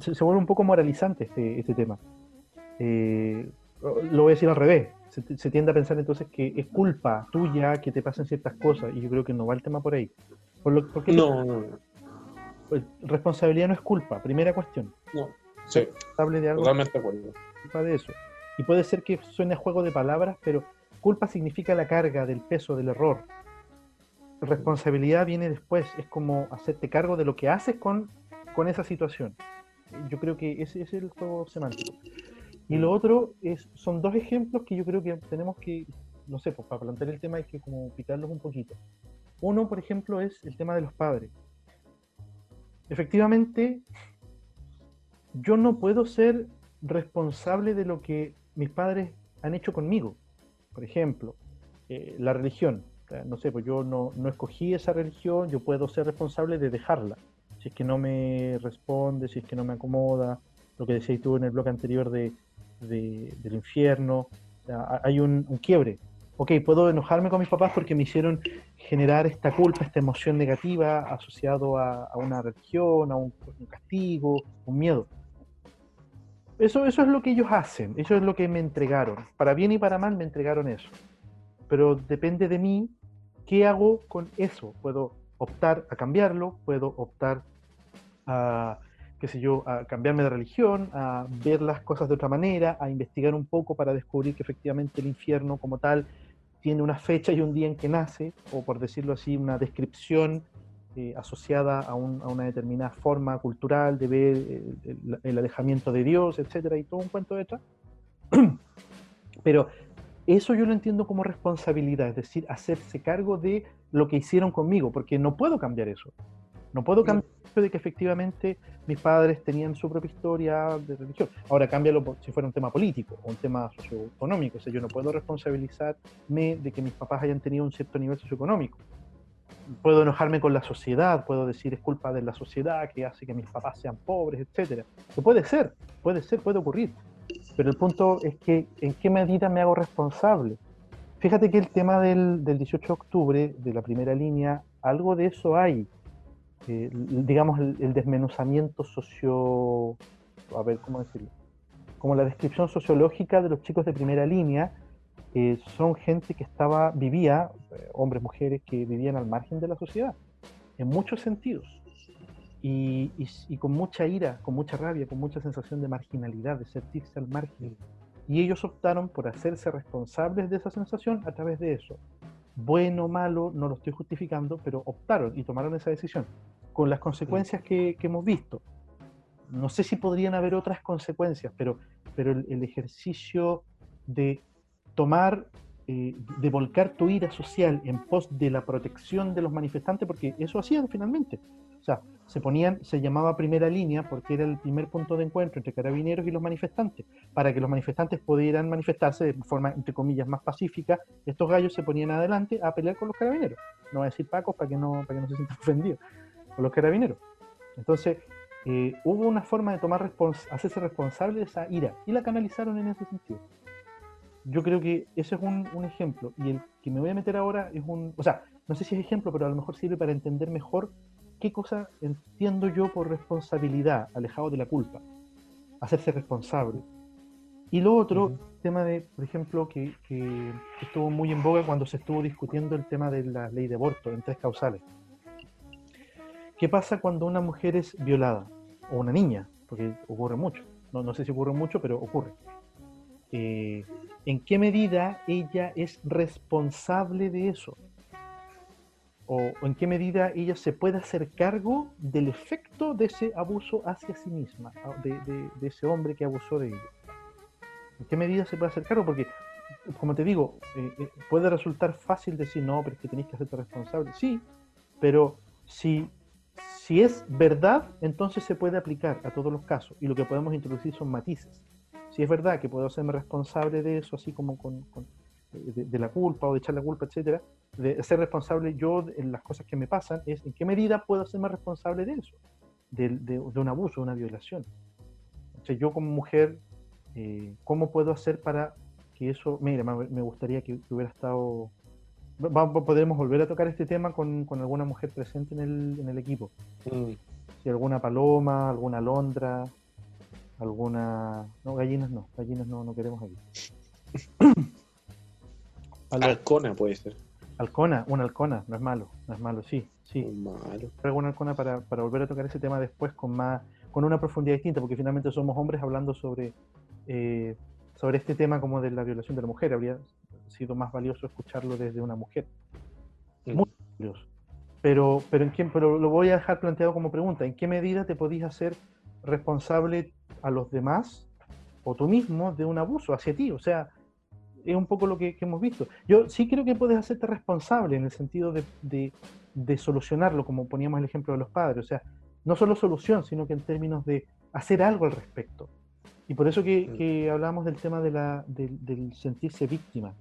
se, se, vuelve un poco moralizante este, este tema. Eh, lo voy a decir al revés. Se, se, tiende a pensar entonces que es culpa tuya que te pasen ciertas cosas y yo creo que no va el tema por ahí. Por lo, porque no, no, pues, responsabilidad no es culpa, primera cuestión. No, sí. De algo, totalmente acuerdo. Culpa de eso. Y puede ser que suene a juego de palabras, pero culpa significa la carga del peso del error. Responsabilidad viene después, es como hacerte cargo de lo que haces con, con esa situación. Yo creo que ese, ese es el juego semántico. Y lo otro es, son dos ejemplos que yo creo que tenemos que, no sé, pues para plantear el tema hay que como picarlos un poquito. Uno, por ejemplo, es el tema de los padres. Efectivamente, yo no puedo ser responsable de lo que mis padres han hecho conmigo. Por ejemplo, eh, la religión. No sé, pues yo no, no escogí esa religión, yo puedo ser responsable de dejarla. Si es que no me responde, si es que no me acomoda, lo que decías tú en el bloque anterior de de, del infierno, hay un, un, quiebre. Ok, puedo enojarme con mis papás porque me hicieron generar esta culpa, esta emoción negativa asociado a, a una religión, a un, un, castigo, un miedo. Eso, eso es lo que ellos hacen, eso es lo que me entregaron. Para bien y para mal me entregaron eso. Pero depende de mí qué hago con eso. Puedo optar a cambiarlo, puedo optar a qué sé yo, a cambiarme de religión, a ver las cosas de otra manera, a investigar un poco para descubrir que efectivamente el infierno como tal tiene una fecha y un día en que nace, o por decirlo así, una descripción eh, asociada a, un, a, una determinada forma cultural de ver el, el, el, alejamiento de Dios, etcétera, y todo un cuento detrás. Pero eso yo lo entiendo como responsabilidad, es decir, hacerse cargo de lo que hicieron conmigo, porque no puedo cambiar eso. No puedo cambiar de que efectivamente mis padres tenían su propia historia de religión. Ahora cámbialo si fuera un tema político o un tema socioeconómico. O sea, yo no puedo responsabilizarme de que mis papás hayan tenido un cierto nivel socioeconómico. Puedo enojarme con la sociedad, puedo decir es culpa de la sociedad que hace que mis papás sean pobres, etcétera. Que puede ser, puede ser, puede ocurrir. Pero el punto es que en qué medida me hago responsable. Fíjate que el tema del, del 18 de octubre, de la primera línea, algo de eso hay eh, digamos, el, el, desmenuzamiento socio... A ver, ¿cómo decirlo? Como la descripción sociológica de los chicos de primera línea, eh, son gente que estaba, vivía, eh, hombres, mujeres, que vivían al margen de la sociedad, en muchos sentidos. y, y, con mucha ira, con mucha rabia, con mucha sensación de marginalidad, de sentirse al margen. Y ellos optaron por hacerse responsables de esa sensación a través de eso. Bueno o malo, no lo estoy justificando, pero optaron y tomaron esa decisión, con las consecuencias que, que hemos visto. No sé si podrían haber otras consecuencias, pero, pero el, ejercicio de tomar, eh, de volcar tu ira social en pos de la protección de los manifestantes, porque eso hacían finalmente. O sea, se ponían, se llamaba primera línea porque era el primer punto de encuentro entre carabineros y los manifestantes. Para que los manifestantes pudieran manifestarse de forma, entre comillas, más pacífica, estos gallos se ponían adelante a pelear con los carabineros. No voy a decir Paco para que no, para que no se sientan ofendidos, con los carabineros. Entonces, eh, hubo una forma de tomar hacerse responsable de esa ira y la canalizaron en ese sentido. Yo creo que ese es un, un ejemplo y el que me voy a meter ahora es un, o sea, no sé si es ejemplo, pero a lo mejor sirve para entender mejor qué cosa entiendo yo por responsabilidad, alejado de la culpa, hacerse responsable. Y lo otro, tema de, por ejemplo, que, estuvo muy en boga cuando se estuvo discutiendo el tema de la ley de aborto en tres causales. ¿Qué pasa cuando una mujer es violada? O una niña, porque ocurre mucho. No, no sé si ocurre mucho, pero ocurre. Eh, ¿En qué medida ella es responsable de eso? o, en qué medida ella se puede hacer cargo del efecto de ese abuso hacia sí misma, de, ese hombre que abusó de ella. ¿En qué medida se puede hacer cargo? Porque, como te digo, eh, eh, puede resultar fácil decir, no, pero es que tenéis que hacerte responsable. Sí, pero si, si es verdad, entonces se puede aplicar a todos los casos y lo que podemos introducir son matices. Si es verdad que puedo hacerme responsable de eso, así como con, de, la culpa o de echar la culpa, etcétera, de ser responsable yo en las cosas que me pasan, es en qué medida puedo hacerme responsable de eso, de, un abuso, de una violación. O sea, yo como mujer, eh, ¿cómo puedo hacer para que eso, mira, me gustaría que, hubiera estado, podremos volver a tocar este tema con, con alguna mujer presente en el, en el equipo. Mm. Si alguna paloma, alguna alondra, alguna... No, gallinas no, gallinas no, no queremos aquí. Alcona puede ser. Alcona, una halcona, no es malo, no es malo, sí, sí. Malo. Traigo una halcona para, volver a tocar ese tema después con más, con una profundidad distinta, porque finalmente somos hombres hablando sobre, eh, sobre este tema como de la violación de la mujer. Habría sido más valioso escucharlo desde una mujer. Mm. Muy valioso. Pero, pero, ¿en qué, pero lo voy a dejar planteado como pregunta. ¿En qué medida te podías hacer responsable a los demás o tú mismo de un abuso hacia ti? O sea, es un poco lo que, hemos visto. Yo sí creo que puedes hacerte responsable en el sentido de, solucionarlo, como poníamos el ejemplo de los padres. O sea, no solo solución, sino que en términos de hacer algo al respecto. Y por eso que, mm. que hablamos del tema de la, del sentirse víctima.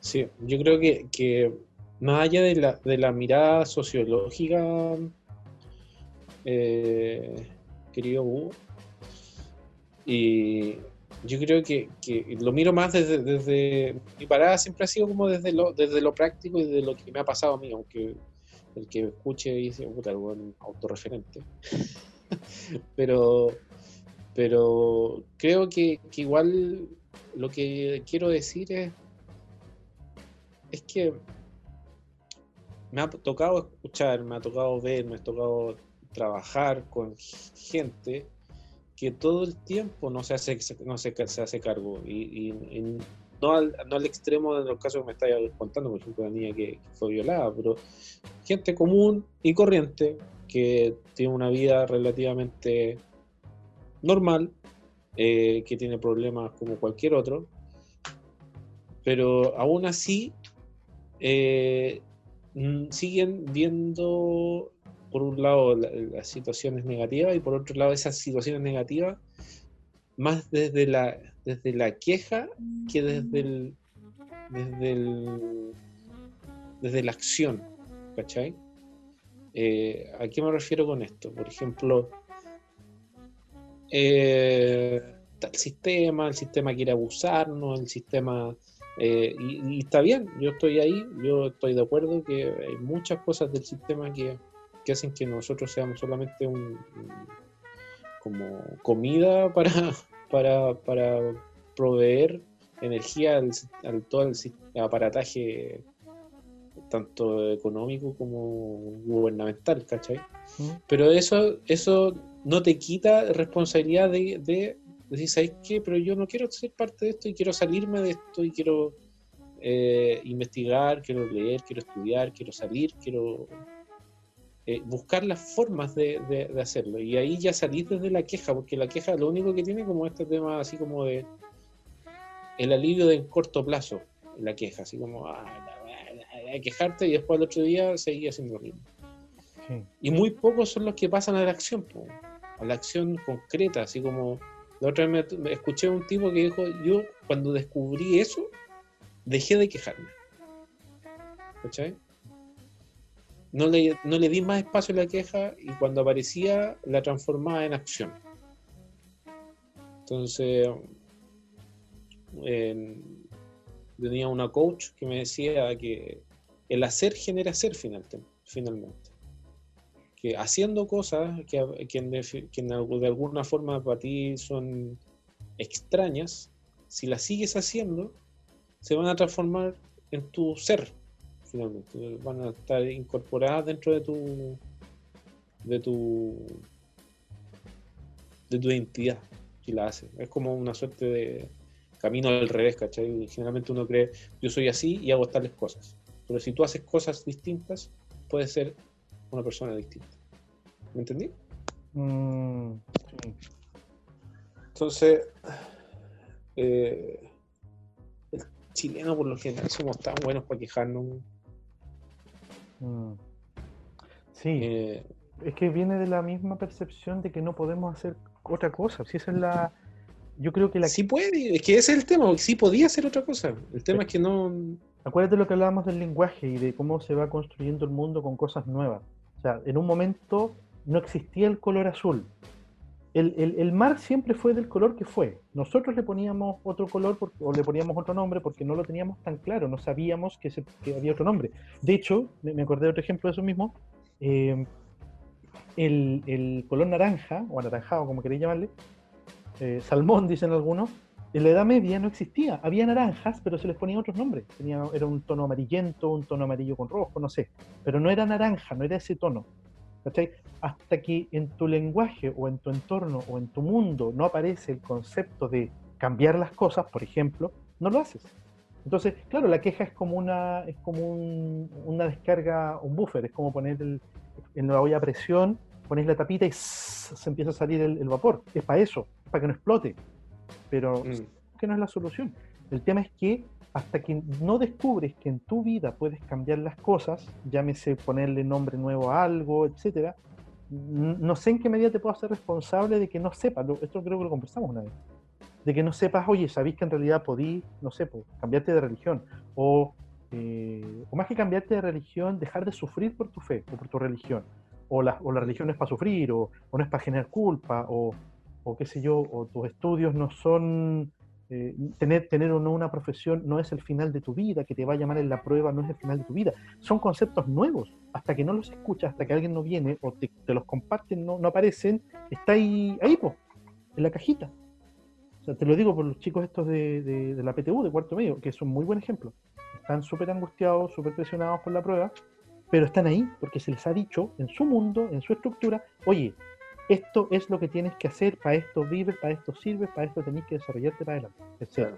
Sí, yo creo que, que más allá de la, de la mirada sociológica, eh, querido Hugo, y yo creo que, lo miro más desde, desde, mi parada siempre ha sido como desde lo, desde lo práctico y desde lo que me ha pasado a mí, aunque el que escuche dice, puta, algún autorreferente. pero, pero creo que, igual lo que quiero decir es, es que me ha tocado escuchar, me ha tocado ver, me ha tocado trabajar con gente que todo el tiempo no se hace, no se, se hace cargo. Y, no, al, no al extremo de los casos que me estáis contando, por ejemplo, la niña que, fue violada, pero gente común y corriente que tiene una vida relativamente normal, eh, que tiene problemas como cualquier otro, pero aún así eh, siguen viendo por un lado las situaciones negativas y por otro lado esas situaciones negativas más desde la, desde la queja que desde el, desde el, desde la acción, ¿cachai? Eh, ¿A qué me refiero con esto? Por ejemplo, eh, el sistema, el sistema quiere abusarnos, el sistema... Eh, y, y, está bien, yo estoy ahí, yo estoy de acuerdo que hay muchas cosas del sistema que, que hacen que nosotros seamos solamente un, como comida para, para, proveer energía al, todo el aparataje tanto económico como gubernamental, ¿cachai? ¿Mm? Pero eso, eso no te quita responsabilidad de, de decir, ¿sabes qué? Pero yo no quiero ser parte de esto y quiero salirme de esto y quiero eh, investigar, quiero leer, quiero estudiar, quiero salir, quiero eh, buscar las formas de, de- de hacerlo. Y ahí ya salís desde la queja, porque la queja lo único que tiene como este tema así como de el alivio de corto plazo, la queja, así como ah, a, a quejarte y después al otro día seguir haciendo lo mismo. Sí. Y muy pocos son los que pasan a la acción, po, a la acción concreta, así como la otra vez me, escuché a un tipo que dijo, yo cuando descubrí eso, dejé de quejarme. ¿Cachai? No le, no le di más espacio a la queja y cuando aparecía la transformaba en acción. Entonces, tenía una coach que me decía que el hacer genera ser final- finalmente. Que haciendo cosas que, que defi- que de alguna forma para ti son extrañas, si las sigues haciendo, se van a transformar en tu ser, finalmente. Van a estar incorporadas dentro de tu de tu de tu identidad si la haces. Es como una suerte de camino al revés, ¿cachai? Generalmente uno cree, yo soy así y hago tales cosas. Pero si tú haces cosas distintas, puedes ser una persona distinta. ¿Me entendí? Mm, sí. Entonces, eh, el chileno por lo general somos tan buenos para quejarnos. Mm. Sí, eh, es que viene de la misma percepción de que no podemos hacer otra cosa. Si esa es la. Yo creo que la. sí puede, es que ese es el tema, sí podía hacer otra cosa. El tema es que no... Acuérdate lo que hablábamos del lenguaje y de cómo se va construyendo el mundo con cosas nuevas. O sea, en un momento no existía el color azul. El, el- mar siempre fue del color que fue. Nosotros le poníamos otro color porque- o le poníamos otro nombre porque no lo teníamos tan claro, no sabíamos que, había otro nombre. De hecho, me, me acordé de otro ejemplo de eso mismo. eh, el, el color naranja, o anaranjado, como queréis llamarle, eh, salmón, dicen algunos, en la Edad Media no existía. Había naranjas, pero se les ponía otros nombres. Tenía, era un tono amarillento, un tono amarillo con rojo, no sé. Pero no era naranja, no era ese tono. Hasta que en tu lenguaje o en tu entorno o en tu mundo no aparece el concepto de cambiar las cosas, por ejemplo, no lo haces. Entonces, claro, la queja es como una, es como un- una descarga, un buffer, es como poner el- en la olla a presión, pones la tapita y se empieza a salir el, vapor. Es para eso, es para que no explote. Pero mm, que no es la solución. El tema es que hasta que no descubres que en tu vida puedes cambiar las cosas, llámese ponerle nombre nuevo a algo, etcétera, no sé en qué medida te puedo hacer responsable de que no sepas, esto creo que lo conversamos una vez, de que no sepas, oye, sabéis que en realidad podí, no sé, pues, cambiarte de religión, o, eh, o más que cambiarte de religión, dejar de sufrir por tu fe o por tu religión, o la, o la religión no es para sufrir, o, o no es para generar culpa, o, o qué sé yo, o tus estudios no son eh, tener, tener o no una profesión no es el final de tu vida, que te va a llamar en la prueba no es el final de tu vida. Son conceptos nuevos. Hasta que no los escuchas, hasta que alguien no viene o te, te los comparten, no, no aparecen, está ahí, ahí po, en la cajita. O sea, te lo digo por los chicos estos de, de- de la PTU, de cuarto medio, que son muy buen ejemplo. Están súper angustiados, súper presionados por la prueba, pero están ahí porque se les ha dicho en su mundo, en su estructura, oye, esto es lo que tienes que hacer, para esto vives, para esto sirves, para esto tenés que desarrollarte para adelante, etc. claro.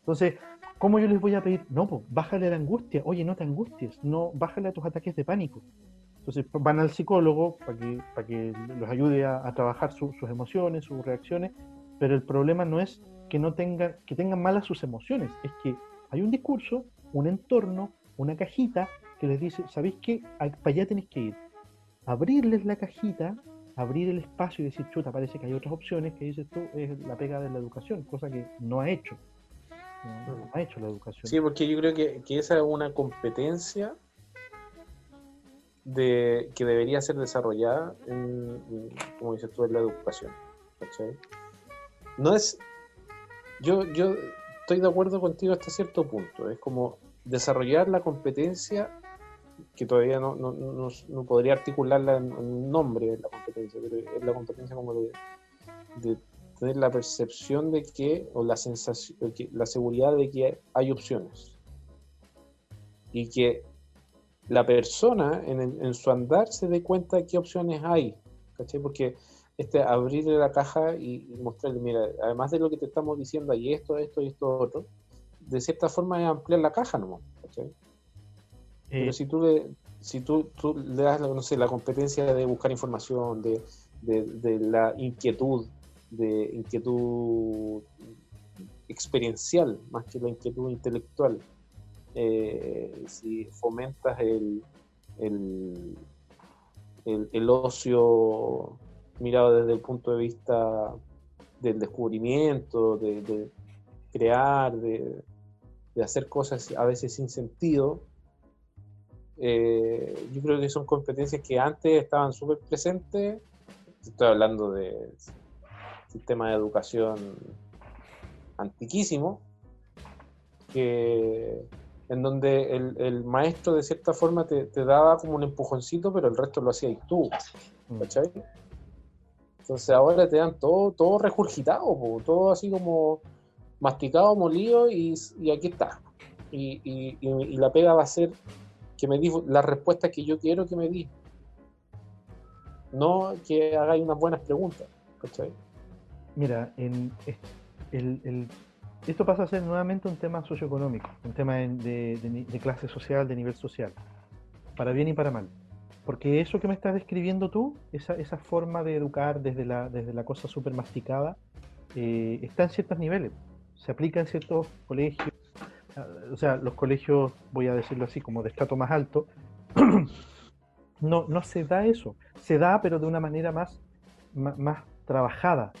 Entonces, ¿cómo yo les voy a pedir? No, pues bájale la angustia. Oye, no te angusties, no, bájale a tus ataques de pánico. Entonces van al psicólogo para que, para que los ayude a, a trabajar su- sus emociones, sus reacciones, pero el problema no es que no tengan, que tengan malas sus emociones, es que hay un discurso, un entorno, una cajita que les dice, ¿sabéis qué? Para allá tenéis que ir. Abrirles la cajita, abrir el espacio y decir, chuta, parece que hay otras opciones que dices tú, es la pega de la educación, cosa que no ha hecho. No, no ha hecho la educación. Sí, porque yo creo que, que esa es una competencia de, que debería ser desarrollada, en, en, como dices tú, en la educación. ¿cachai? No es. Yo, yo estoy de acuerdo contigo hasta cierto punto. Es como desarrollar la competencia, que todavía no, no, no, no podría articularla en, en un nombre de la competencia, pero es la competencia como de, de tener la percepción de que, o la sensación, que, la seguridad de que hay opciones. y que la persona en, su andar se dé cuenta de qué opciones hay, ¿cachai? Porque este, abrirle la caja y, mostrarle, mira, además de lo que te estamos diciendo, hay esto, esto y esto otro, de cierta forma es ampliar la caja nomás, ¿cachai? Pero eh, si tú le, si tú, tú le das, no sé, la competencia de buscar información, de, de, la inquietud, de inquietud experiencial más que la inquietud intelectual, eh, si fomentas el, el, el, ocio mirado desde el punto de vista del descubrimiento, de, crear, de, de, hacer cosas a veces sin sentido, eh, yo creo que son competencias que antes estaban súper presentes. Estoy hablando de sistema de educación antiquísimo, que en donde el, maestro de cierta forma te, daba como un empujoncito, pero el resto lo hacías tú. Mm. ¿Cachai? Entonces ahora te dan todo, todo regurgitado, todo así como masticado, molido y, aquí está. Y, la pega va a ser que me di la respuesta que yo quiero que me di. No que hagáis unas buenas preguntas. ¿cachai? Mira, en, el esto pasa a ser nuevamente un tema socioeconómico, un tema de, clase social, de nivel social, para bien y para mal. Porque eso que me estás describiendo tú, esa, esa forma de educar desde la, desde la cosa súper masticada, eh, está en ciertos niveles. Se aplica en ciertos colegios, o sea, los colegios, voy a decirlo así, como de estrato más alto, no, no se da eso. Se da, pero de una manera más, más trabajada.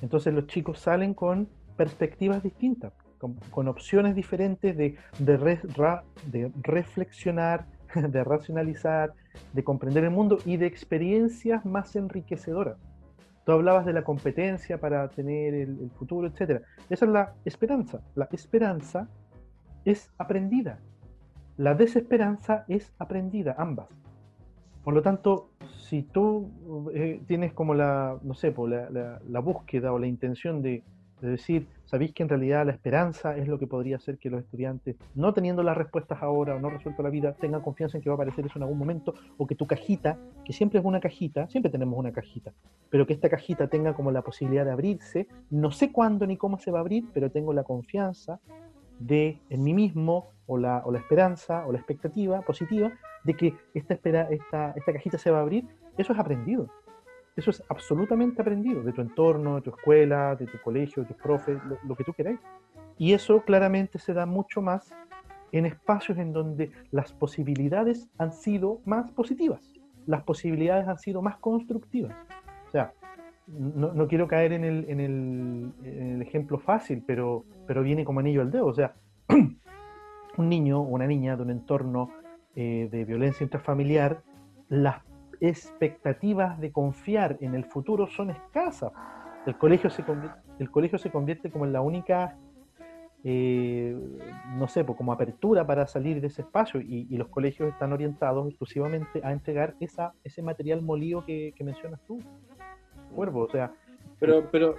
Entonces los chicos salen con perspectivas distintas, con, opciones diferentes de, de, reflexionar, de racionalizar, de comprender el mundo y de experiencias más enriquecedoras. Tú hablabas de la competencia para tener el, futuro, etc. Esa es la esperanza. La esperanza es aprendida. La desesperanza es aprendida, ambas. Por lo tanto, si tú eh, tienes como la, no sé, la, búsqueda o la intención de, es decir, sabéis que en realidad la esperanza es lo que podría hacer que los estudiantes, no teniendo las respuestas ahora o no resuelto la vida, tengan confianza en que va a aparecer eso en algún momento, o que tu cajita, que siempre es una cajita, siempre tenemos una cajita, pero que esta cajita tenga como la posibilidad de abrirse, no sé cuándo ni cómo se va a abrir, pero tengo la confianza de en mí mismo, o la, o la esperanza, o la expectativa positiva, de que esta, espera, esta, esta cajita se va a abrir, eso es aprendido. Eso es absolutamente aprendido de tu entorno, de tu escuela, de tu colegio, de tus profes, lo, que tú queráis. Y eso claramente se da mucho más en espacios en donde las posibilidades han sido más positivas, las posibilidades han sido más constructivas. O sea, no, quiero caer en el, en, el, ejemplo fácil, pero, pero viene como anillo al dedo. O sea, un niño o una niña de un entorno eh, de violencia intrafamiliar, las expectativas de confiar en el futuro son escasas. El colegio se convierte, como en la única, eh, no sé, pues como apertura para salir de ese espacio y, los colegios están orientados exclusivamente a entregar esa, ese material molido que, mencionas tú. Cuervo, o sea... Pero, pero,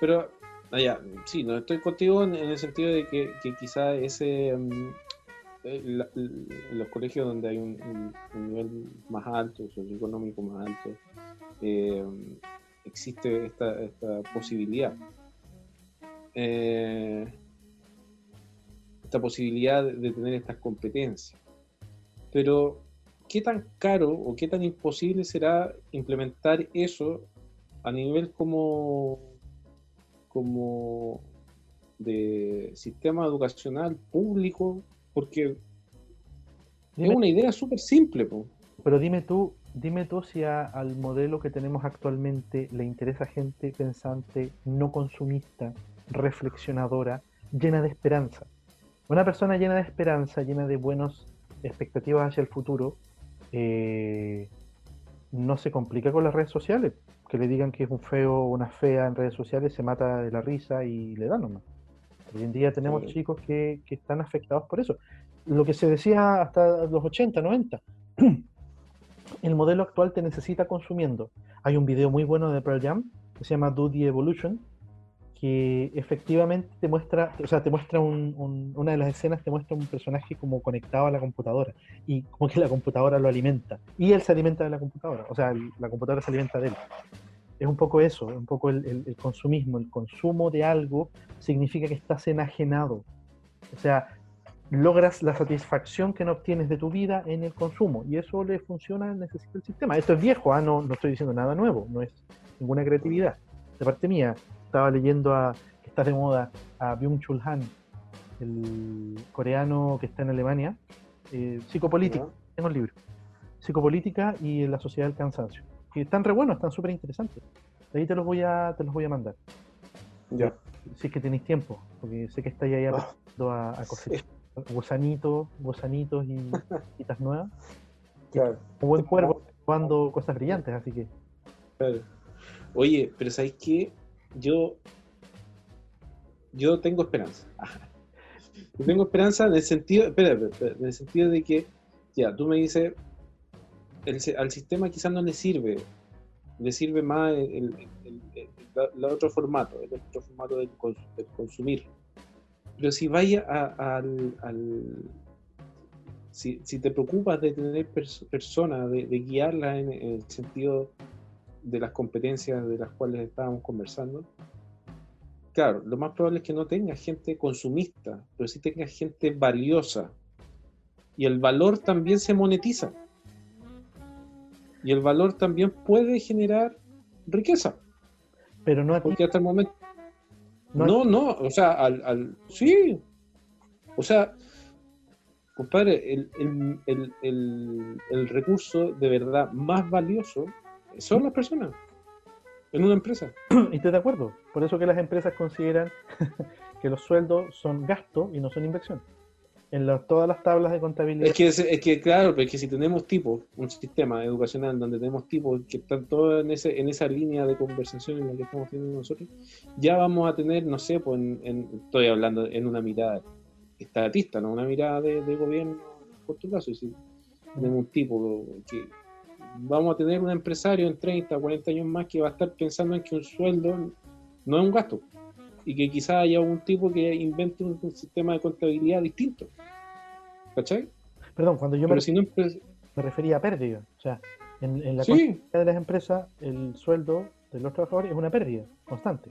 pero, allá, ah, sí, no estoy contigo en, el sentido de que, que quizá ese... En los colegios donde hay un, nivel más alto, socioeconómico más alto, eh, existe esta, posibilidad. Eh, esta posibilidad de tener estas competencias. Pero, ¿qué tan caro o qué tan imposible será implementar eso a nivel como, como de sistema educacional público porque es una idea súper simple. Pero dime tú, dime tú si al modelo que tenemos actualmente le interesa gente pensante, no consumista, reflexionadora, llena de esperanza. Una persona llena de esperanza, llena de buenas expectativas hacia el futuro, eh, no se complica con las redes sociales. Que le digan que es un feo o una fea en redes sociales, se mata de la risa y le da nomás. Hoy en día tenemos chicos que, están afectados por eso. Lo que se decía hasta los 80, 90. El modelo actual te necesita consumiendo. Hay un video muy bueno de Pearl Jam que se llama Do the Evolution, que efectivamente te muestra, o sea, te muestra un, un- una de las escenas te muestra un personaje como conectado a la computadora y como que la computadora lo alimenta y él se alimenta de la computadora, o sea, el- la computadora se alimenta de él. Es un poco eso, es un poco el, el- el consumismo, el consumo de algo significa que estás enajenado, o sea, logras la satisfacción que no obtienes de tu vida en el consumo y eso le funciona, necesita el sistema. Esto es viejo, ah, no, no estoy diciendo nada nuevo, no es ninguna creatividad. De parte mía, estaba leyendo a, que está de moda, a Byung-Chul Han, el coreano que está en Alemania, eh, psicopolítica, tengo el libro, psicopolítica y la sociedad del cansancio, que están re buenos, están súper interesantes. De ahí te los voy a, te los voy a mandar, Ya. si es que tenéis tiempo, porque sé que estáis ahí Ah, aprendiendo a, a cosechar gusanitos, gusanitos y cositas nuevas. claro, Un buen cuervo probando cosas brillantes, así que claro. Oye, pero ¿sabéis qué? Yo, yo tengo esperanza. Tengo esperanza en el sentido, espera, en el sentido de que, ya, tú me dices, el al sistema quizás no le sirve, le sirve más el, el- otro formato, el otro formato del, cons- del consumir. Pero si vaya a- al, al- si, si te preocupas de tener pers- personas, de, guiarlas en el sentido de las competencias de las cuales estábamos conversando, claro, lo más probable es que no tengas gente consumista, pero sí tengas gente valiosa. Y el valor también se monetiza. Y el valor también puede generar riqueza. pero no Porque hasta el momento. No No, no, o sea, al, al- sí. O sea, compadre, el, el- el- el- el recurso de verdad más valioso son las personas en una empresa. y estoy de acuerdo. Por eso que las empresas consideran que los sueldos son gasto y no son inversión. En la- todas las tablas de contabilidad. Es que, es, es que claro, pero es que si tenemos tipos, un sistema educacional donde tenemos tipos que están todos en, ese, en esa línea de conversación en la que estamos teniendo nosotros, ya vamos a tener, no sé, pues en, en- estoy hablando en una mirada estatista, no una mirada de, de gobierno a corto plazo. Si tenemos un tipo que vamos a tener un empresario en 30, 40 años más que va a estar pensando en que un sueldo no es un gasto y que quizás haya un tipo que invente un, un sistema de contabilidad distinto. ¿Cachai? Perdón, cuando yo me, si no me refería a pérdida. O sea, en, en la Sí, de las empresas, el sueldo de los trabajadores es una pérdida constante.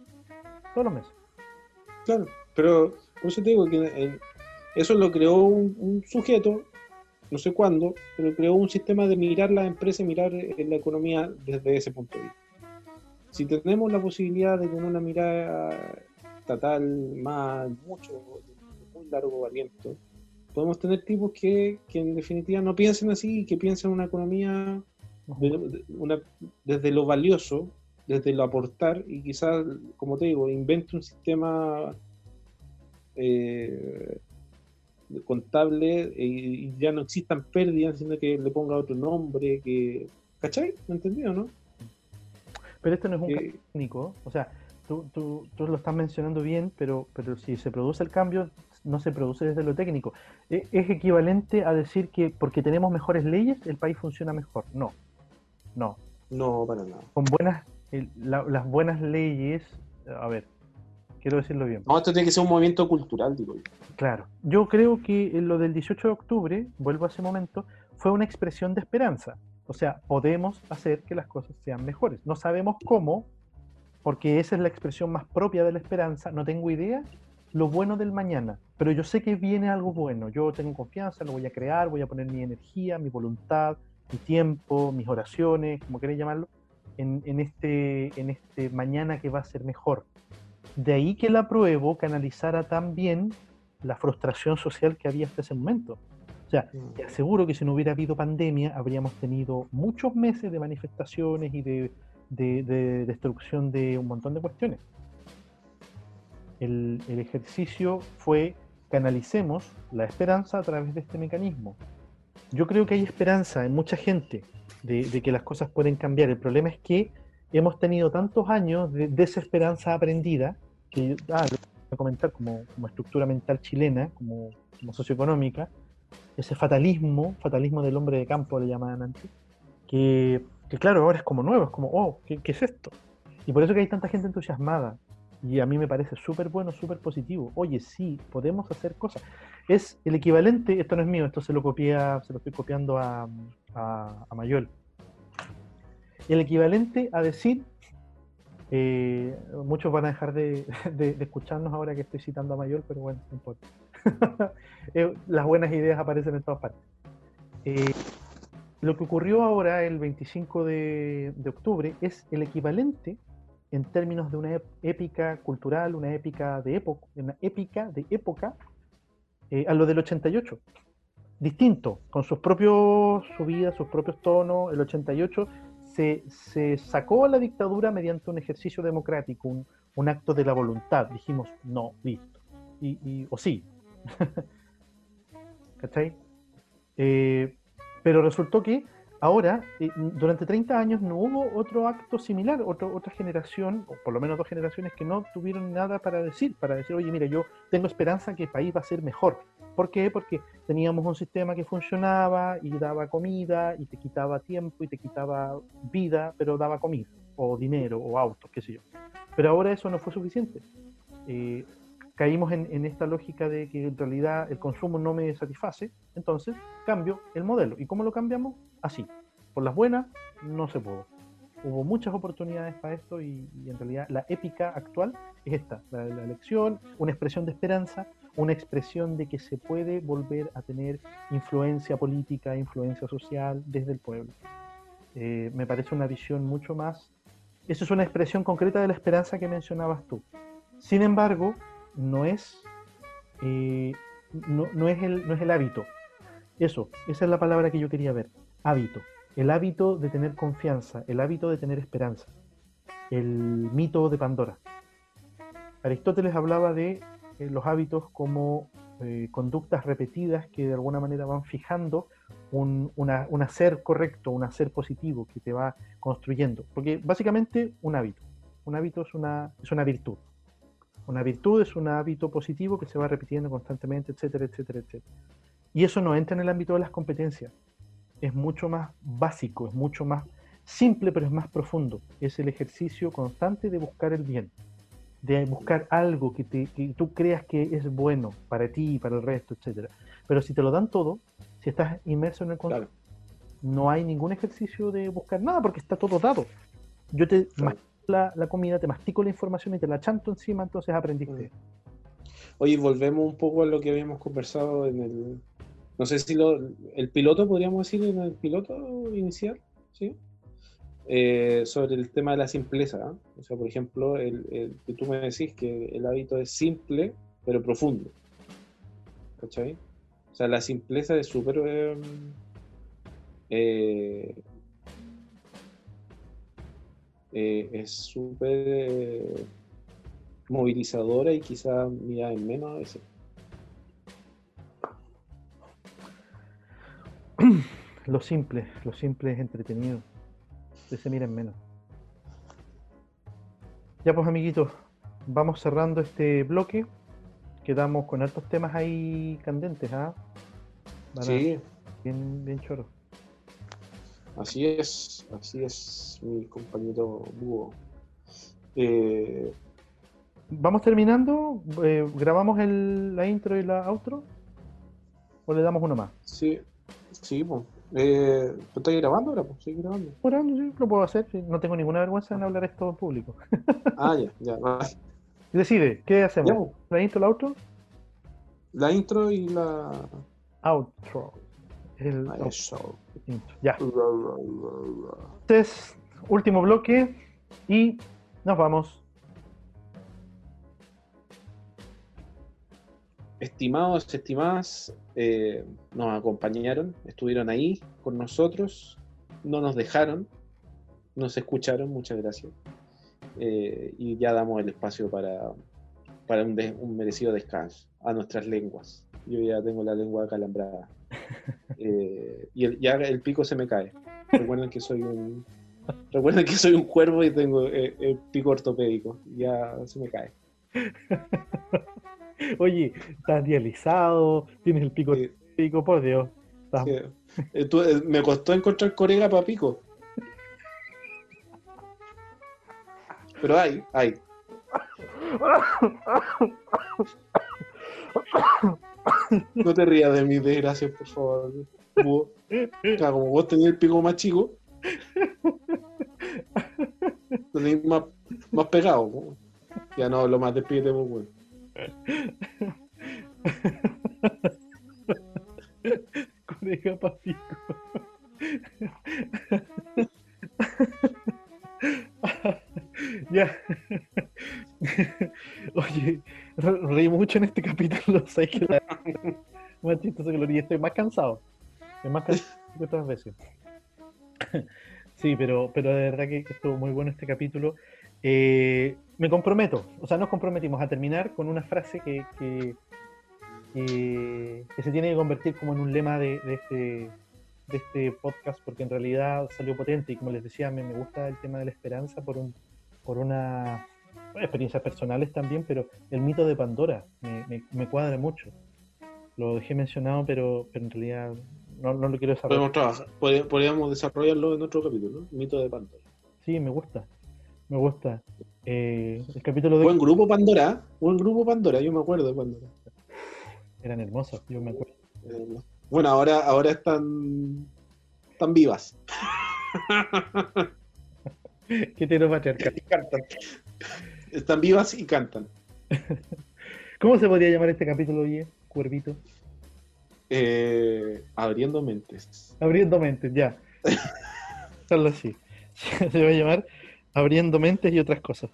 Todos los meses. claro. Pero por eso te digo que en- eso lo creó un, un sujeto, no sé cuándo, pero creó un sistema de mirar las empresas y mirar eh, la economía desde ese punto de vista. Si tenemos la posibilidad de tener una mirada estatal más, mucho, de muy largo aliento, podemos tener tipos que, que en definitiva no piensen así, que piensen una economía de- de- una- desde lo valioso, desde lo aportar y quizás, como te digo, invente un sistema eh, contable y, y ya no existan pérdidas, sino que le ponga otro nombre, que... ¿Cachai? ¿Me entendido, no? Pero esto no es un Que- cambio técnico. O sea, tú, tú, tú lo estás mencionando bien, pero, pero si se produce el cambio, no se produce desde lo técnico. E- Es equivalente a decir que porque tenemos mejores leyes, el país funciona mejor. No. No. No, para nada. Con buenas, el- la- las buenas leyes, a ver, quiero decirlo bien. No, esto tiene que ser un movimiento cultural, digo yo. Claro, yo creo que lo del 18 de octubre, vuelvo a ese momento, fue una expresión de esperanza. O sea, podemos hacer que las cosas sean mejores. No sabemos cómo, porque esa es la expresión más propia de la esperanza. No tengo idea lo bueno del mañana, pero yo sé que viene algo bueno. Yo tengo confianza, lo voy a crear, voy a poner mi energía, mi voluntad, mi tiempo, mis oraciones, como queréis llamarlo, en, en este, en este mañana que va a ser mejor. De ahí que la pruebo canalizara tan bien la frustración social que había hasta ese momento. O sea, te aseguro que si no hubiera habido pandemia, habríamos tenido muchos meses de manifestaciones y de, de- de destrucción de un montón de cuestiones. El, el ejercicio fue canalicemos la esperanza a través de este mecanismo. Yo creo que hay esperanza en mucha gente de, de que las cosas pueden cambiar. El problema es que hemos tenido tantos años de desesperanza aprendida, que ah, lo voy a comentar como, como estructura mental chilena, como, como socioeconómica, ese fatalismo, fatalismo del hombre de campo le llamaban antes, que, que claro, ahora es como nuevo, es como, oh, ¿qué, qué es esto? Y por eso que hay tanta gente entusiasmada. Y a mí me parece súper bueno, súper positivo. Oye, sí, podemos hacer cosas. Es el equivalente, esto no es mío, esto se lo copia, se lo estoy copiando a, a, a Mayol. El equivalente a decir, eh, muchos van a dejar de, de- de escucharnos ahora que estoy citando a Mayol, pero bueno, no importa. Eh, Las buenas ideas aparecen en todas partes. Eh, lo que ocurrió ahora, el 25 de, de octubre, es el equivalente en términos de una ép- épica cultural, una épica de época, una épica de época eh, a lo del 88. Distinto, con sus propios subidas, sus propios tonos. El 88 se, sacó a la dictadura mediante un ejercicio democrático, un, acto de la voluntad. Dijimos, no, listo. Y, o sí. ¿Cachai? Eh, pero resultó que ahora, eh, durante 30 años, no hubo otro acto similar, otra generación, o por lo menos dos generaciones, que no tuvieron nada para decir, para decir, oye, mira, yo tengo esperanza que el país va a ser mejor. ¿Por qué? Porque teníamos un sistema que funcionaba y daba comida y te quitaba tiempo y te quitaba vida, pero daba comida, o dinero, o autos, qué sé yo. Pero ahora eso no fue suficiente. Eh, caímos en, en esta lógica de que en realidad el consumo no me satisface, entonces cambio el modelo. ¿Y cómo lo cambiamos? Así. Por las buenas, no se pudo. Hubo muchas oportunidades para esto y, y en realidad la épica actual es esta, la, la elección, una expresión de esperanza, una expresión de que se puede volver a tener influencia política, influencia social desde el pueblo. Eh, me parece una visión mucho más... Eso es una expresión concreta de la esperanza que mencionabas tú. Sin embargo, no es, eh, no, no es el, no es el hábito. Eso, esa es la palabra que yo quería ver. Hábito. El hábito de tener confianza, el hábito de tener esperanza. El mito de Pandora. Aristóteles hablaba de eh, los hábitos como eh, conductas repetidas que de alguna manera van fijando un, una- un hacer correcto, un hacer positivo que te va construyendo. Porque básicamente un hábito. Un hábito es una, es una virtud. Una virtud es un hábito positivo que se va repitiendo constantemente, etcétera, etcétera, etcétera. Y eso no entra en el ámbito de las competencias. Es mucho más básico, es mucho más simple, pero es más profundo. Es el ejercicio constante de buscar el bien, de buscar algo que, te- que tú creas que es bueno para ti y para el resto, etcétera. Pero si te lo dan todo, si estás inmerso en el consumo, Claro. no hay ningún ejercicio de buscar nada porque está todo dado. Yo te Claro. mastico la, la comida, te mastico la información y te la chanto encima, entonces aprendiste. Oye, volvemos un poco a lo que habíamos conversado en el. No sé si lo, el piloto, podríamos decir, en el piloto inicial, ¿sí? Eh, sobre el tema de la simpleza. O sea, por ejemplo, el, que tú me decís que el hábito es simple, pero profundo. ¿Cachai? O sea, la simpleza es súper. eh, eh, eh, es súper eh, movilizadora y quizá mira en menos a veces. Lo simple, lo simple es entretenido. Que se miren menos. Ya pues amiguitos, vamos cerrando este bloque. Quedamos con altos temas ahí candentes, ¿ah? Sí, Bien, bien choros. así es, así es mi compañero Búho. Eh, Vamos terminando. eh, ¿Grabamos el- la intro y la outro? ¿O le damos uno más? sí, sí, pues. Eh, ¿Tú estás grabando ahora? Pues sí, grabando. Grabando, sí, lo puedo hacer. sí, No tengo ninguna vergüenza en hablar esto en público. Ah, ya, ya. va. Decide, ¿qué hacemos? Ya, ¿La intro, la outro? La intro y la. Outro. El Ah, intro. Ya. Entonces, último bloque y nos vamos. Estimados, estimadas, eh, nos acompañaron, estuvieron ahí con nosotros, no nos dejaron, nos escucharon, muchas gracias. Eh, y ya damos el espacio para, para un, merecido descanso a nuestras lenguas. Yo ya tengo la lengua calambrada. Eh, y el- ya el pico se me cae. Recuerden que soy un, recuerden que soy un cuervo y tengo eh, el pico ortopédico. Ya se me cae. Oye, estás dializado, tienes el pico, Sí. pico, por Dios. Estás- Sí. Eh, tú- eh, me costó encontrar corega para pico. Pero hay, hay. No te rías de mis desgracias, por favor. Búho. Claro, como vos tenías el pico más chico, lo tenéis más, más pegado. Ya no hablo más, despídete, pues, weón. Coneja papico. ya. Oye, re- reí mucho en este capítulo. ¿sabes qué? La- Más chistoso que lo y estoy más cansado. Estoy más cansado que otras veces. Sí, pero, pero de verdad que, que estuvo muy bueno este capítulo. Eh, me comprometo, o sea, nos comprometimos a terminar con una frase que, que, que- que se tiene que convertir como en un lema de, de este, de este podcast, porque en realidad salió potente y como les decía, me, me gusta el tema de la esperanza por, un, por una bueno, experiencias personales también, pero el mito de Pandora me, me- me cuadra mucho. Lo dejé mencionado, pero, pero en realidad no, no lo quiero desarrollar. Podemos trabajar, pod- podríamos desarrollarlo en otro capítulo, ¿no? Mito de Pandora. Sí, me gusta. Me gusta. Eh, el capítulo de Buen grupo Pandora, buen grupo Pandora, yo me acuerdo de Pandora. eran hermosos, yo me acuerdo. Bueno, ahora, ahora están, están vivas. Qué heteropatriarcal. Y cantan. Están vivas y cantan. ¿Cómo se podría llamar este capítulo, oye? Cuervito. Eh, abriendo mentes. Abriendo mentes, ya. Hazlo así. Se va a llamar Abriendo mentes y otras cosas.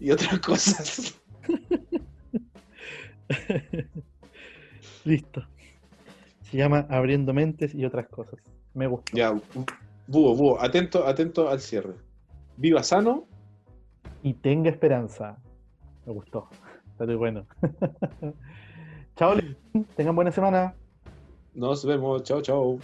Y otras cosas. Listo. Se llama Abriendo mentes y otras cosas. Me gusta. Ya, búho, búho, atento, atento al cierre. Viva sano. Y tenga esperanza. Me gustó. Está muy bueno. Chao, tengan buena semana. Nos vemos. Chao, chao.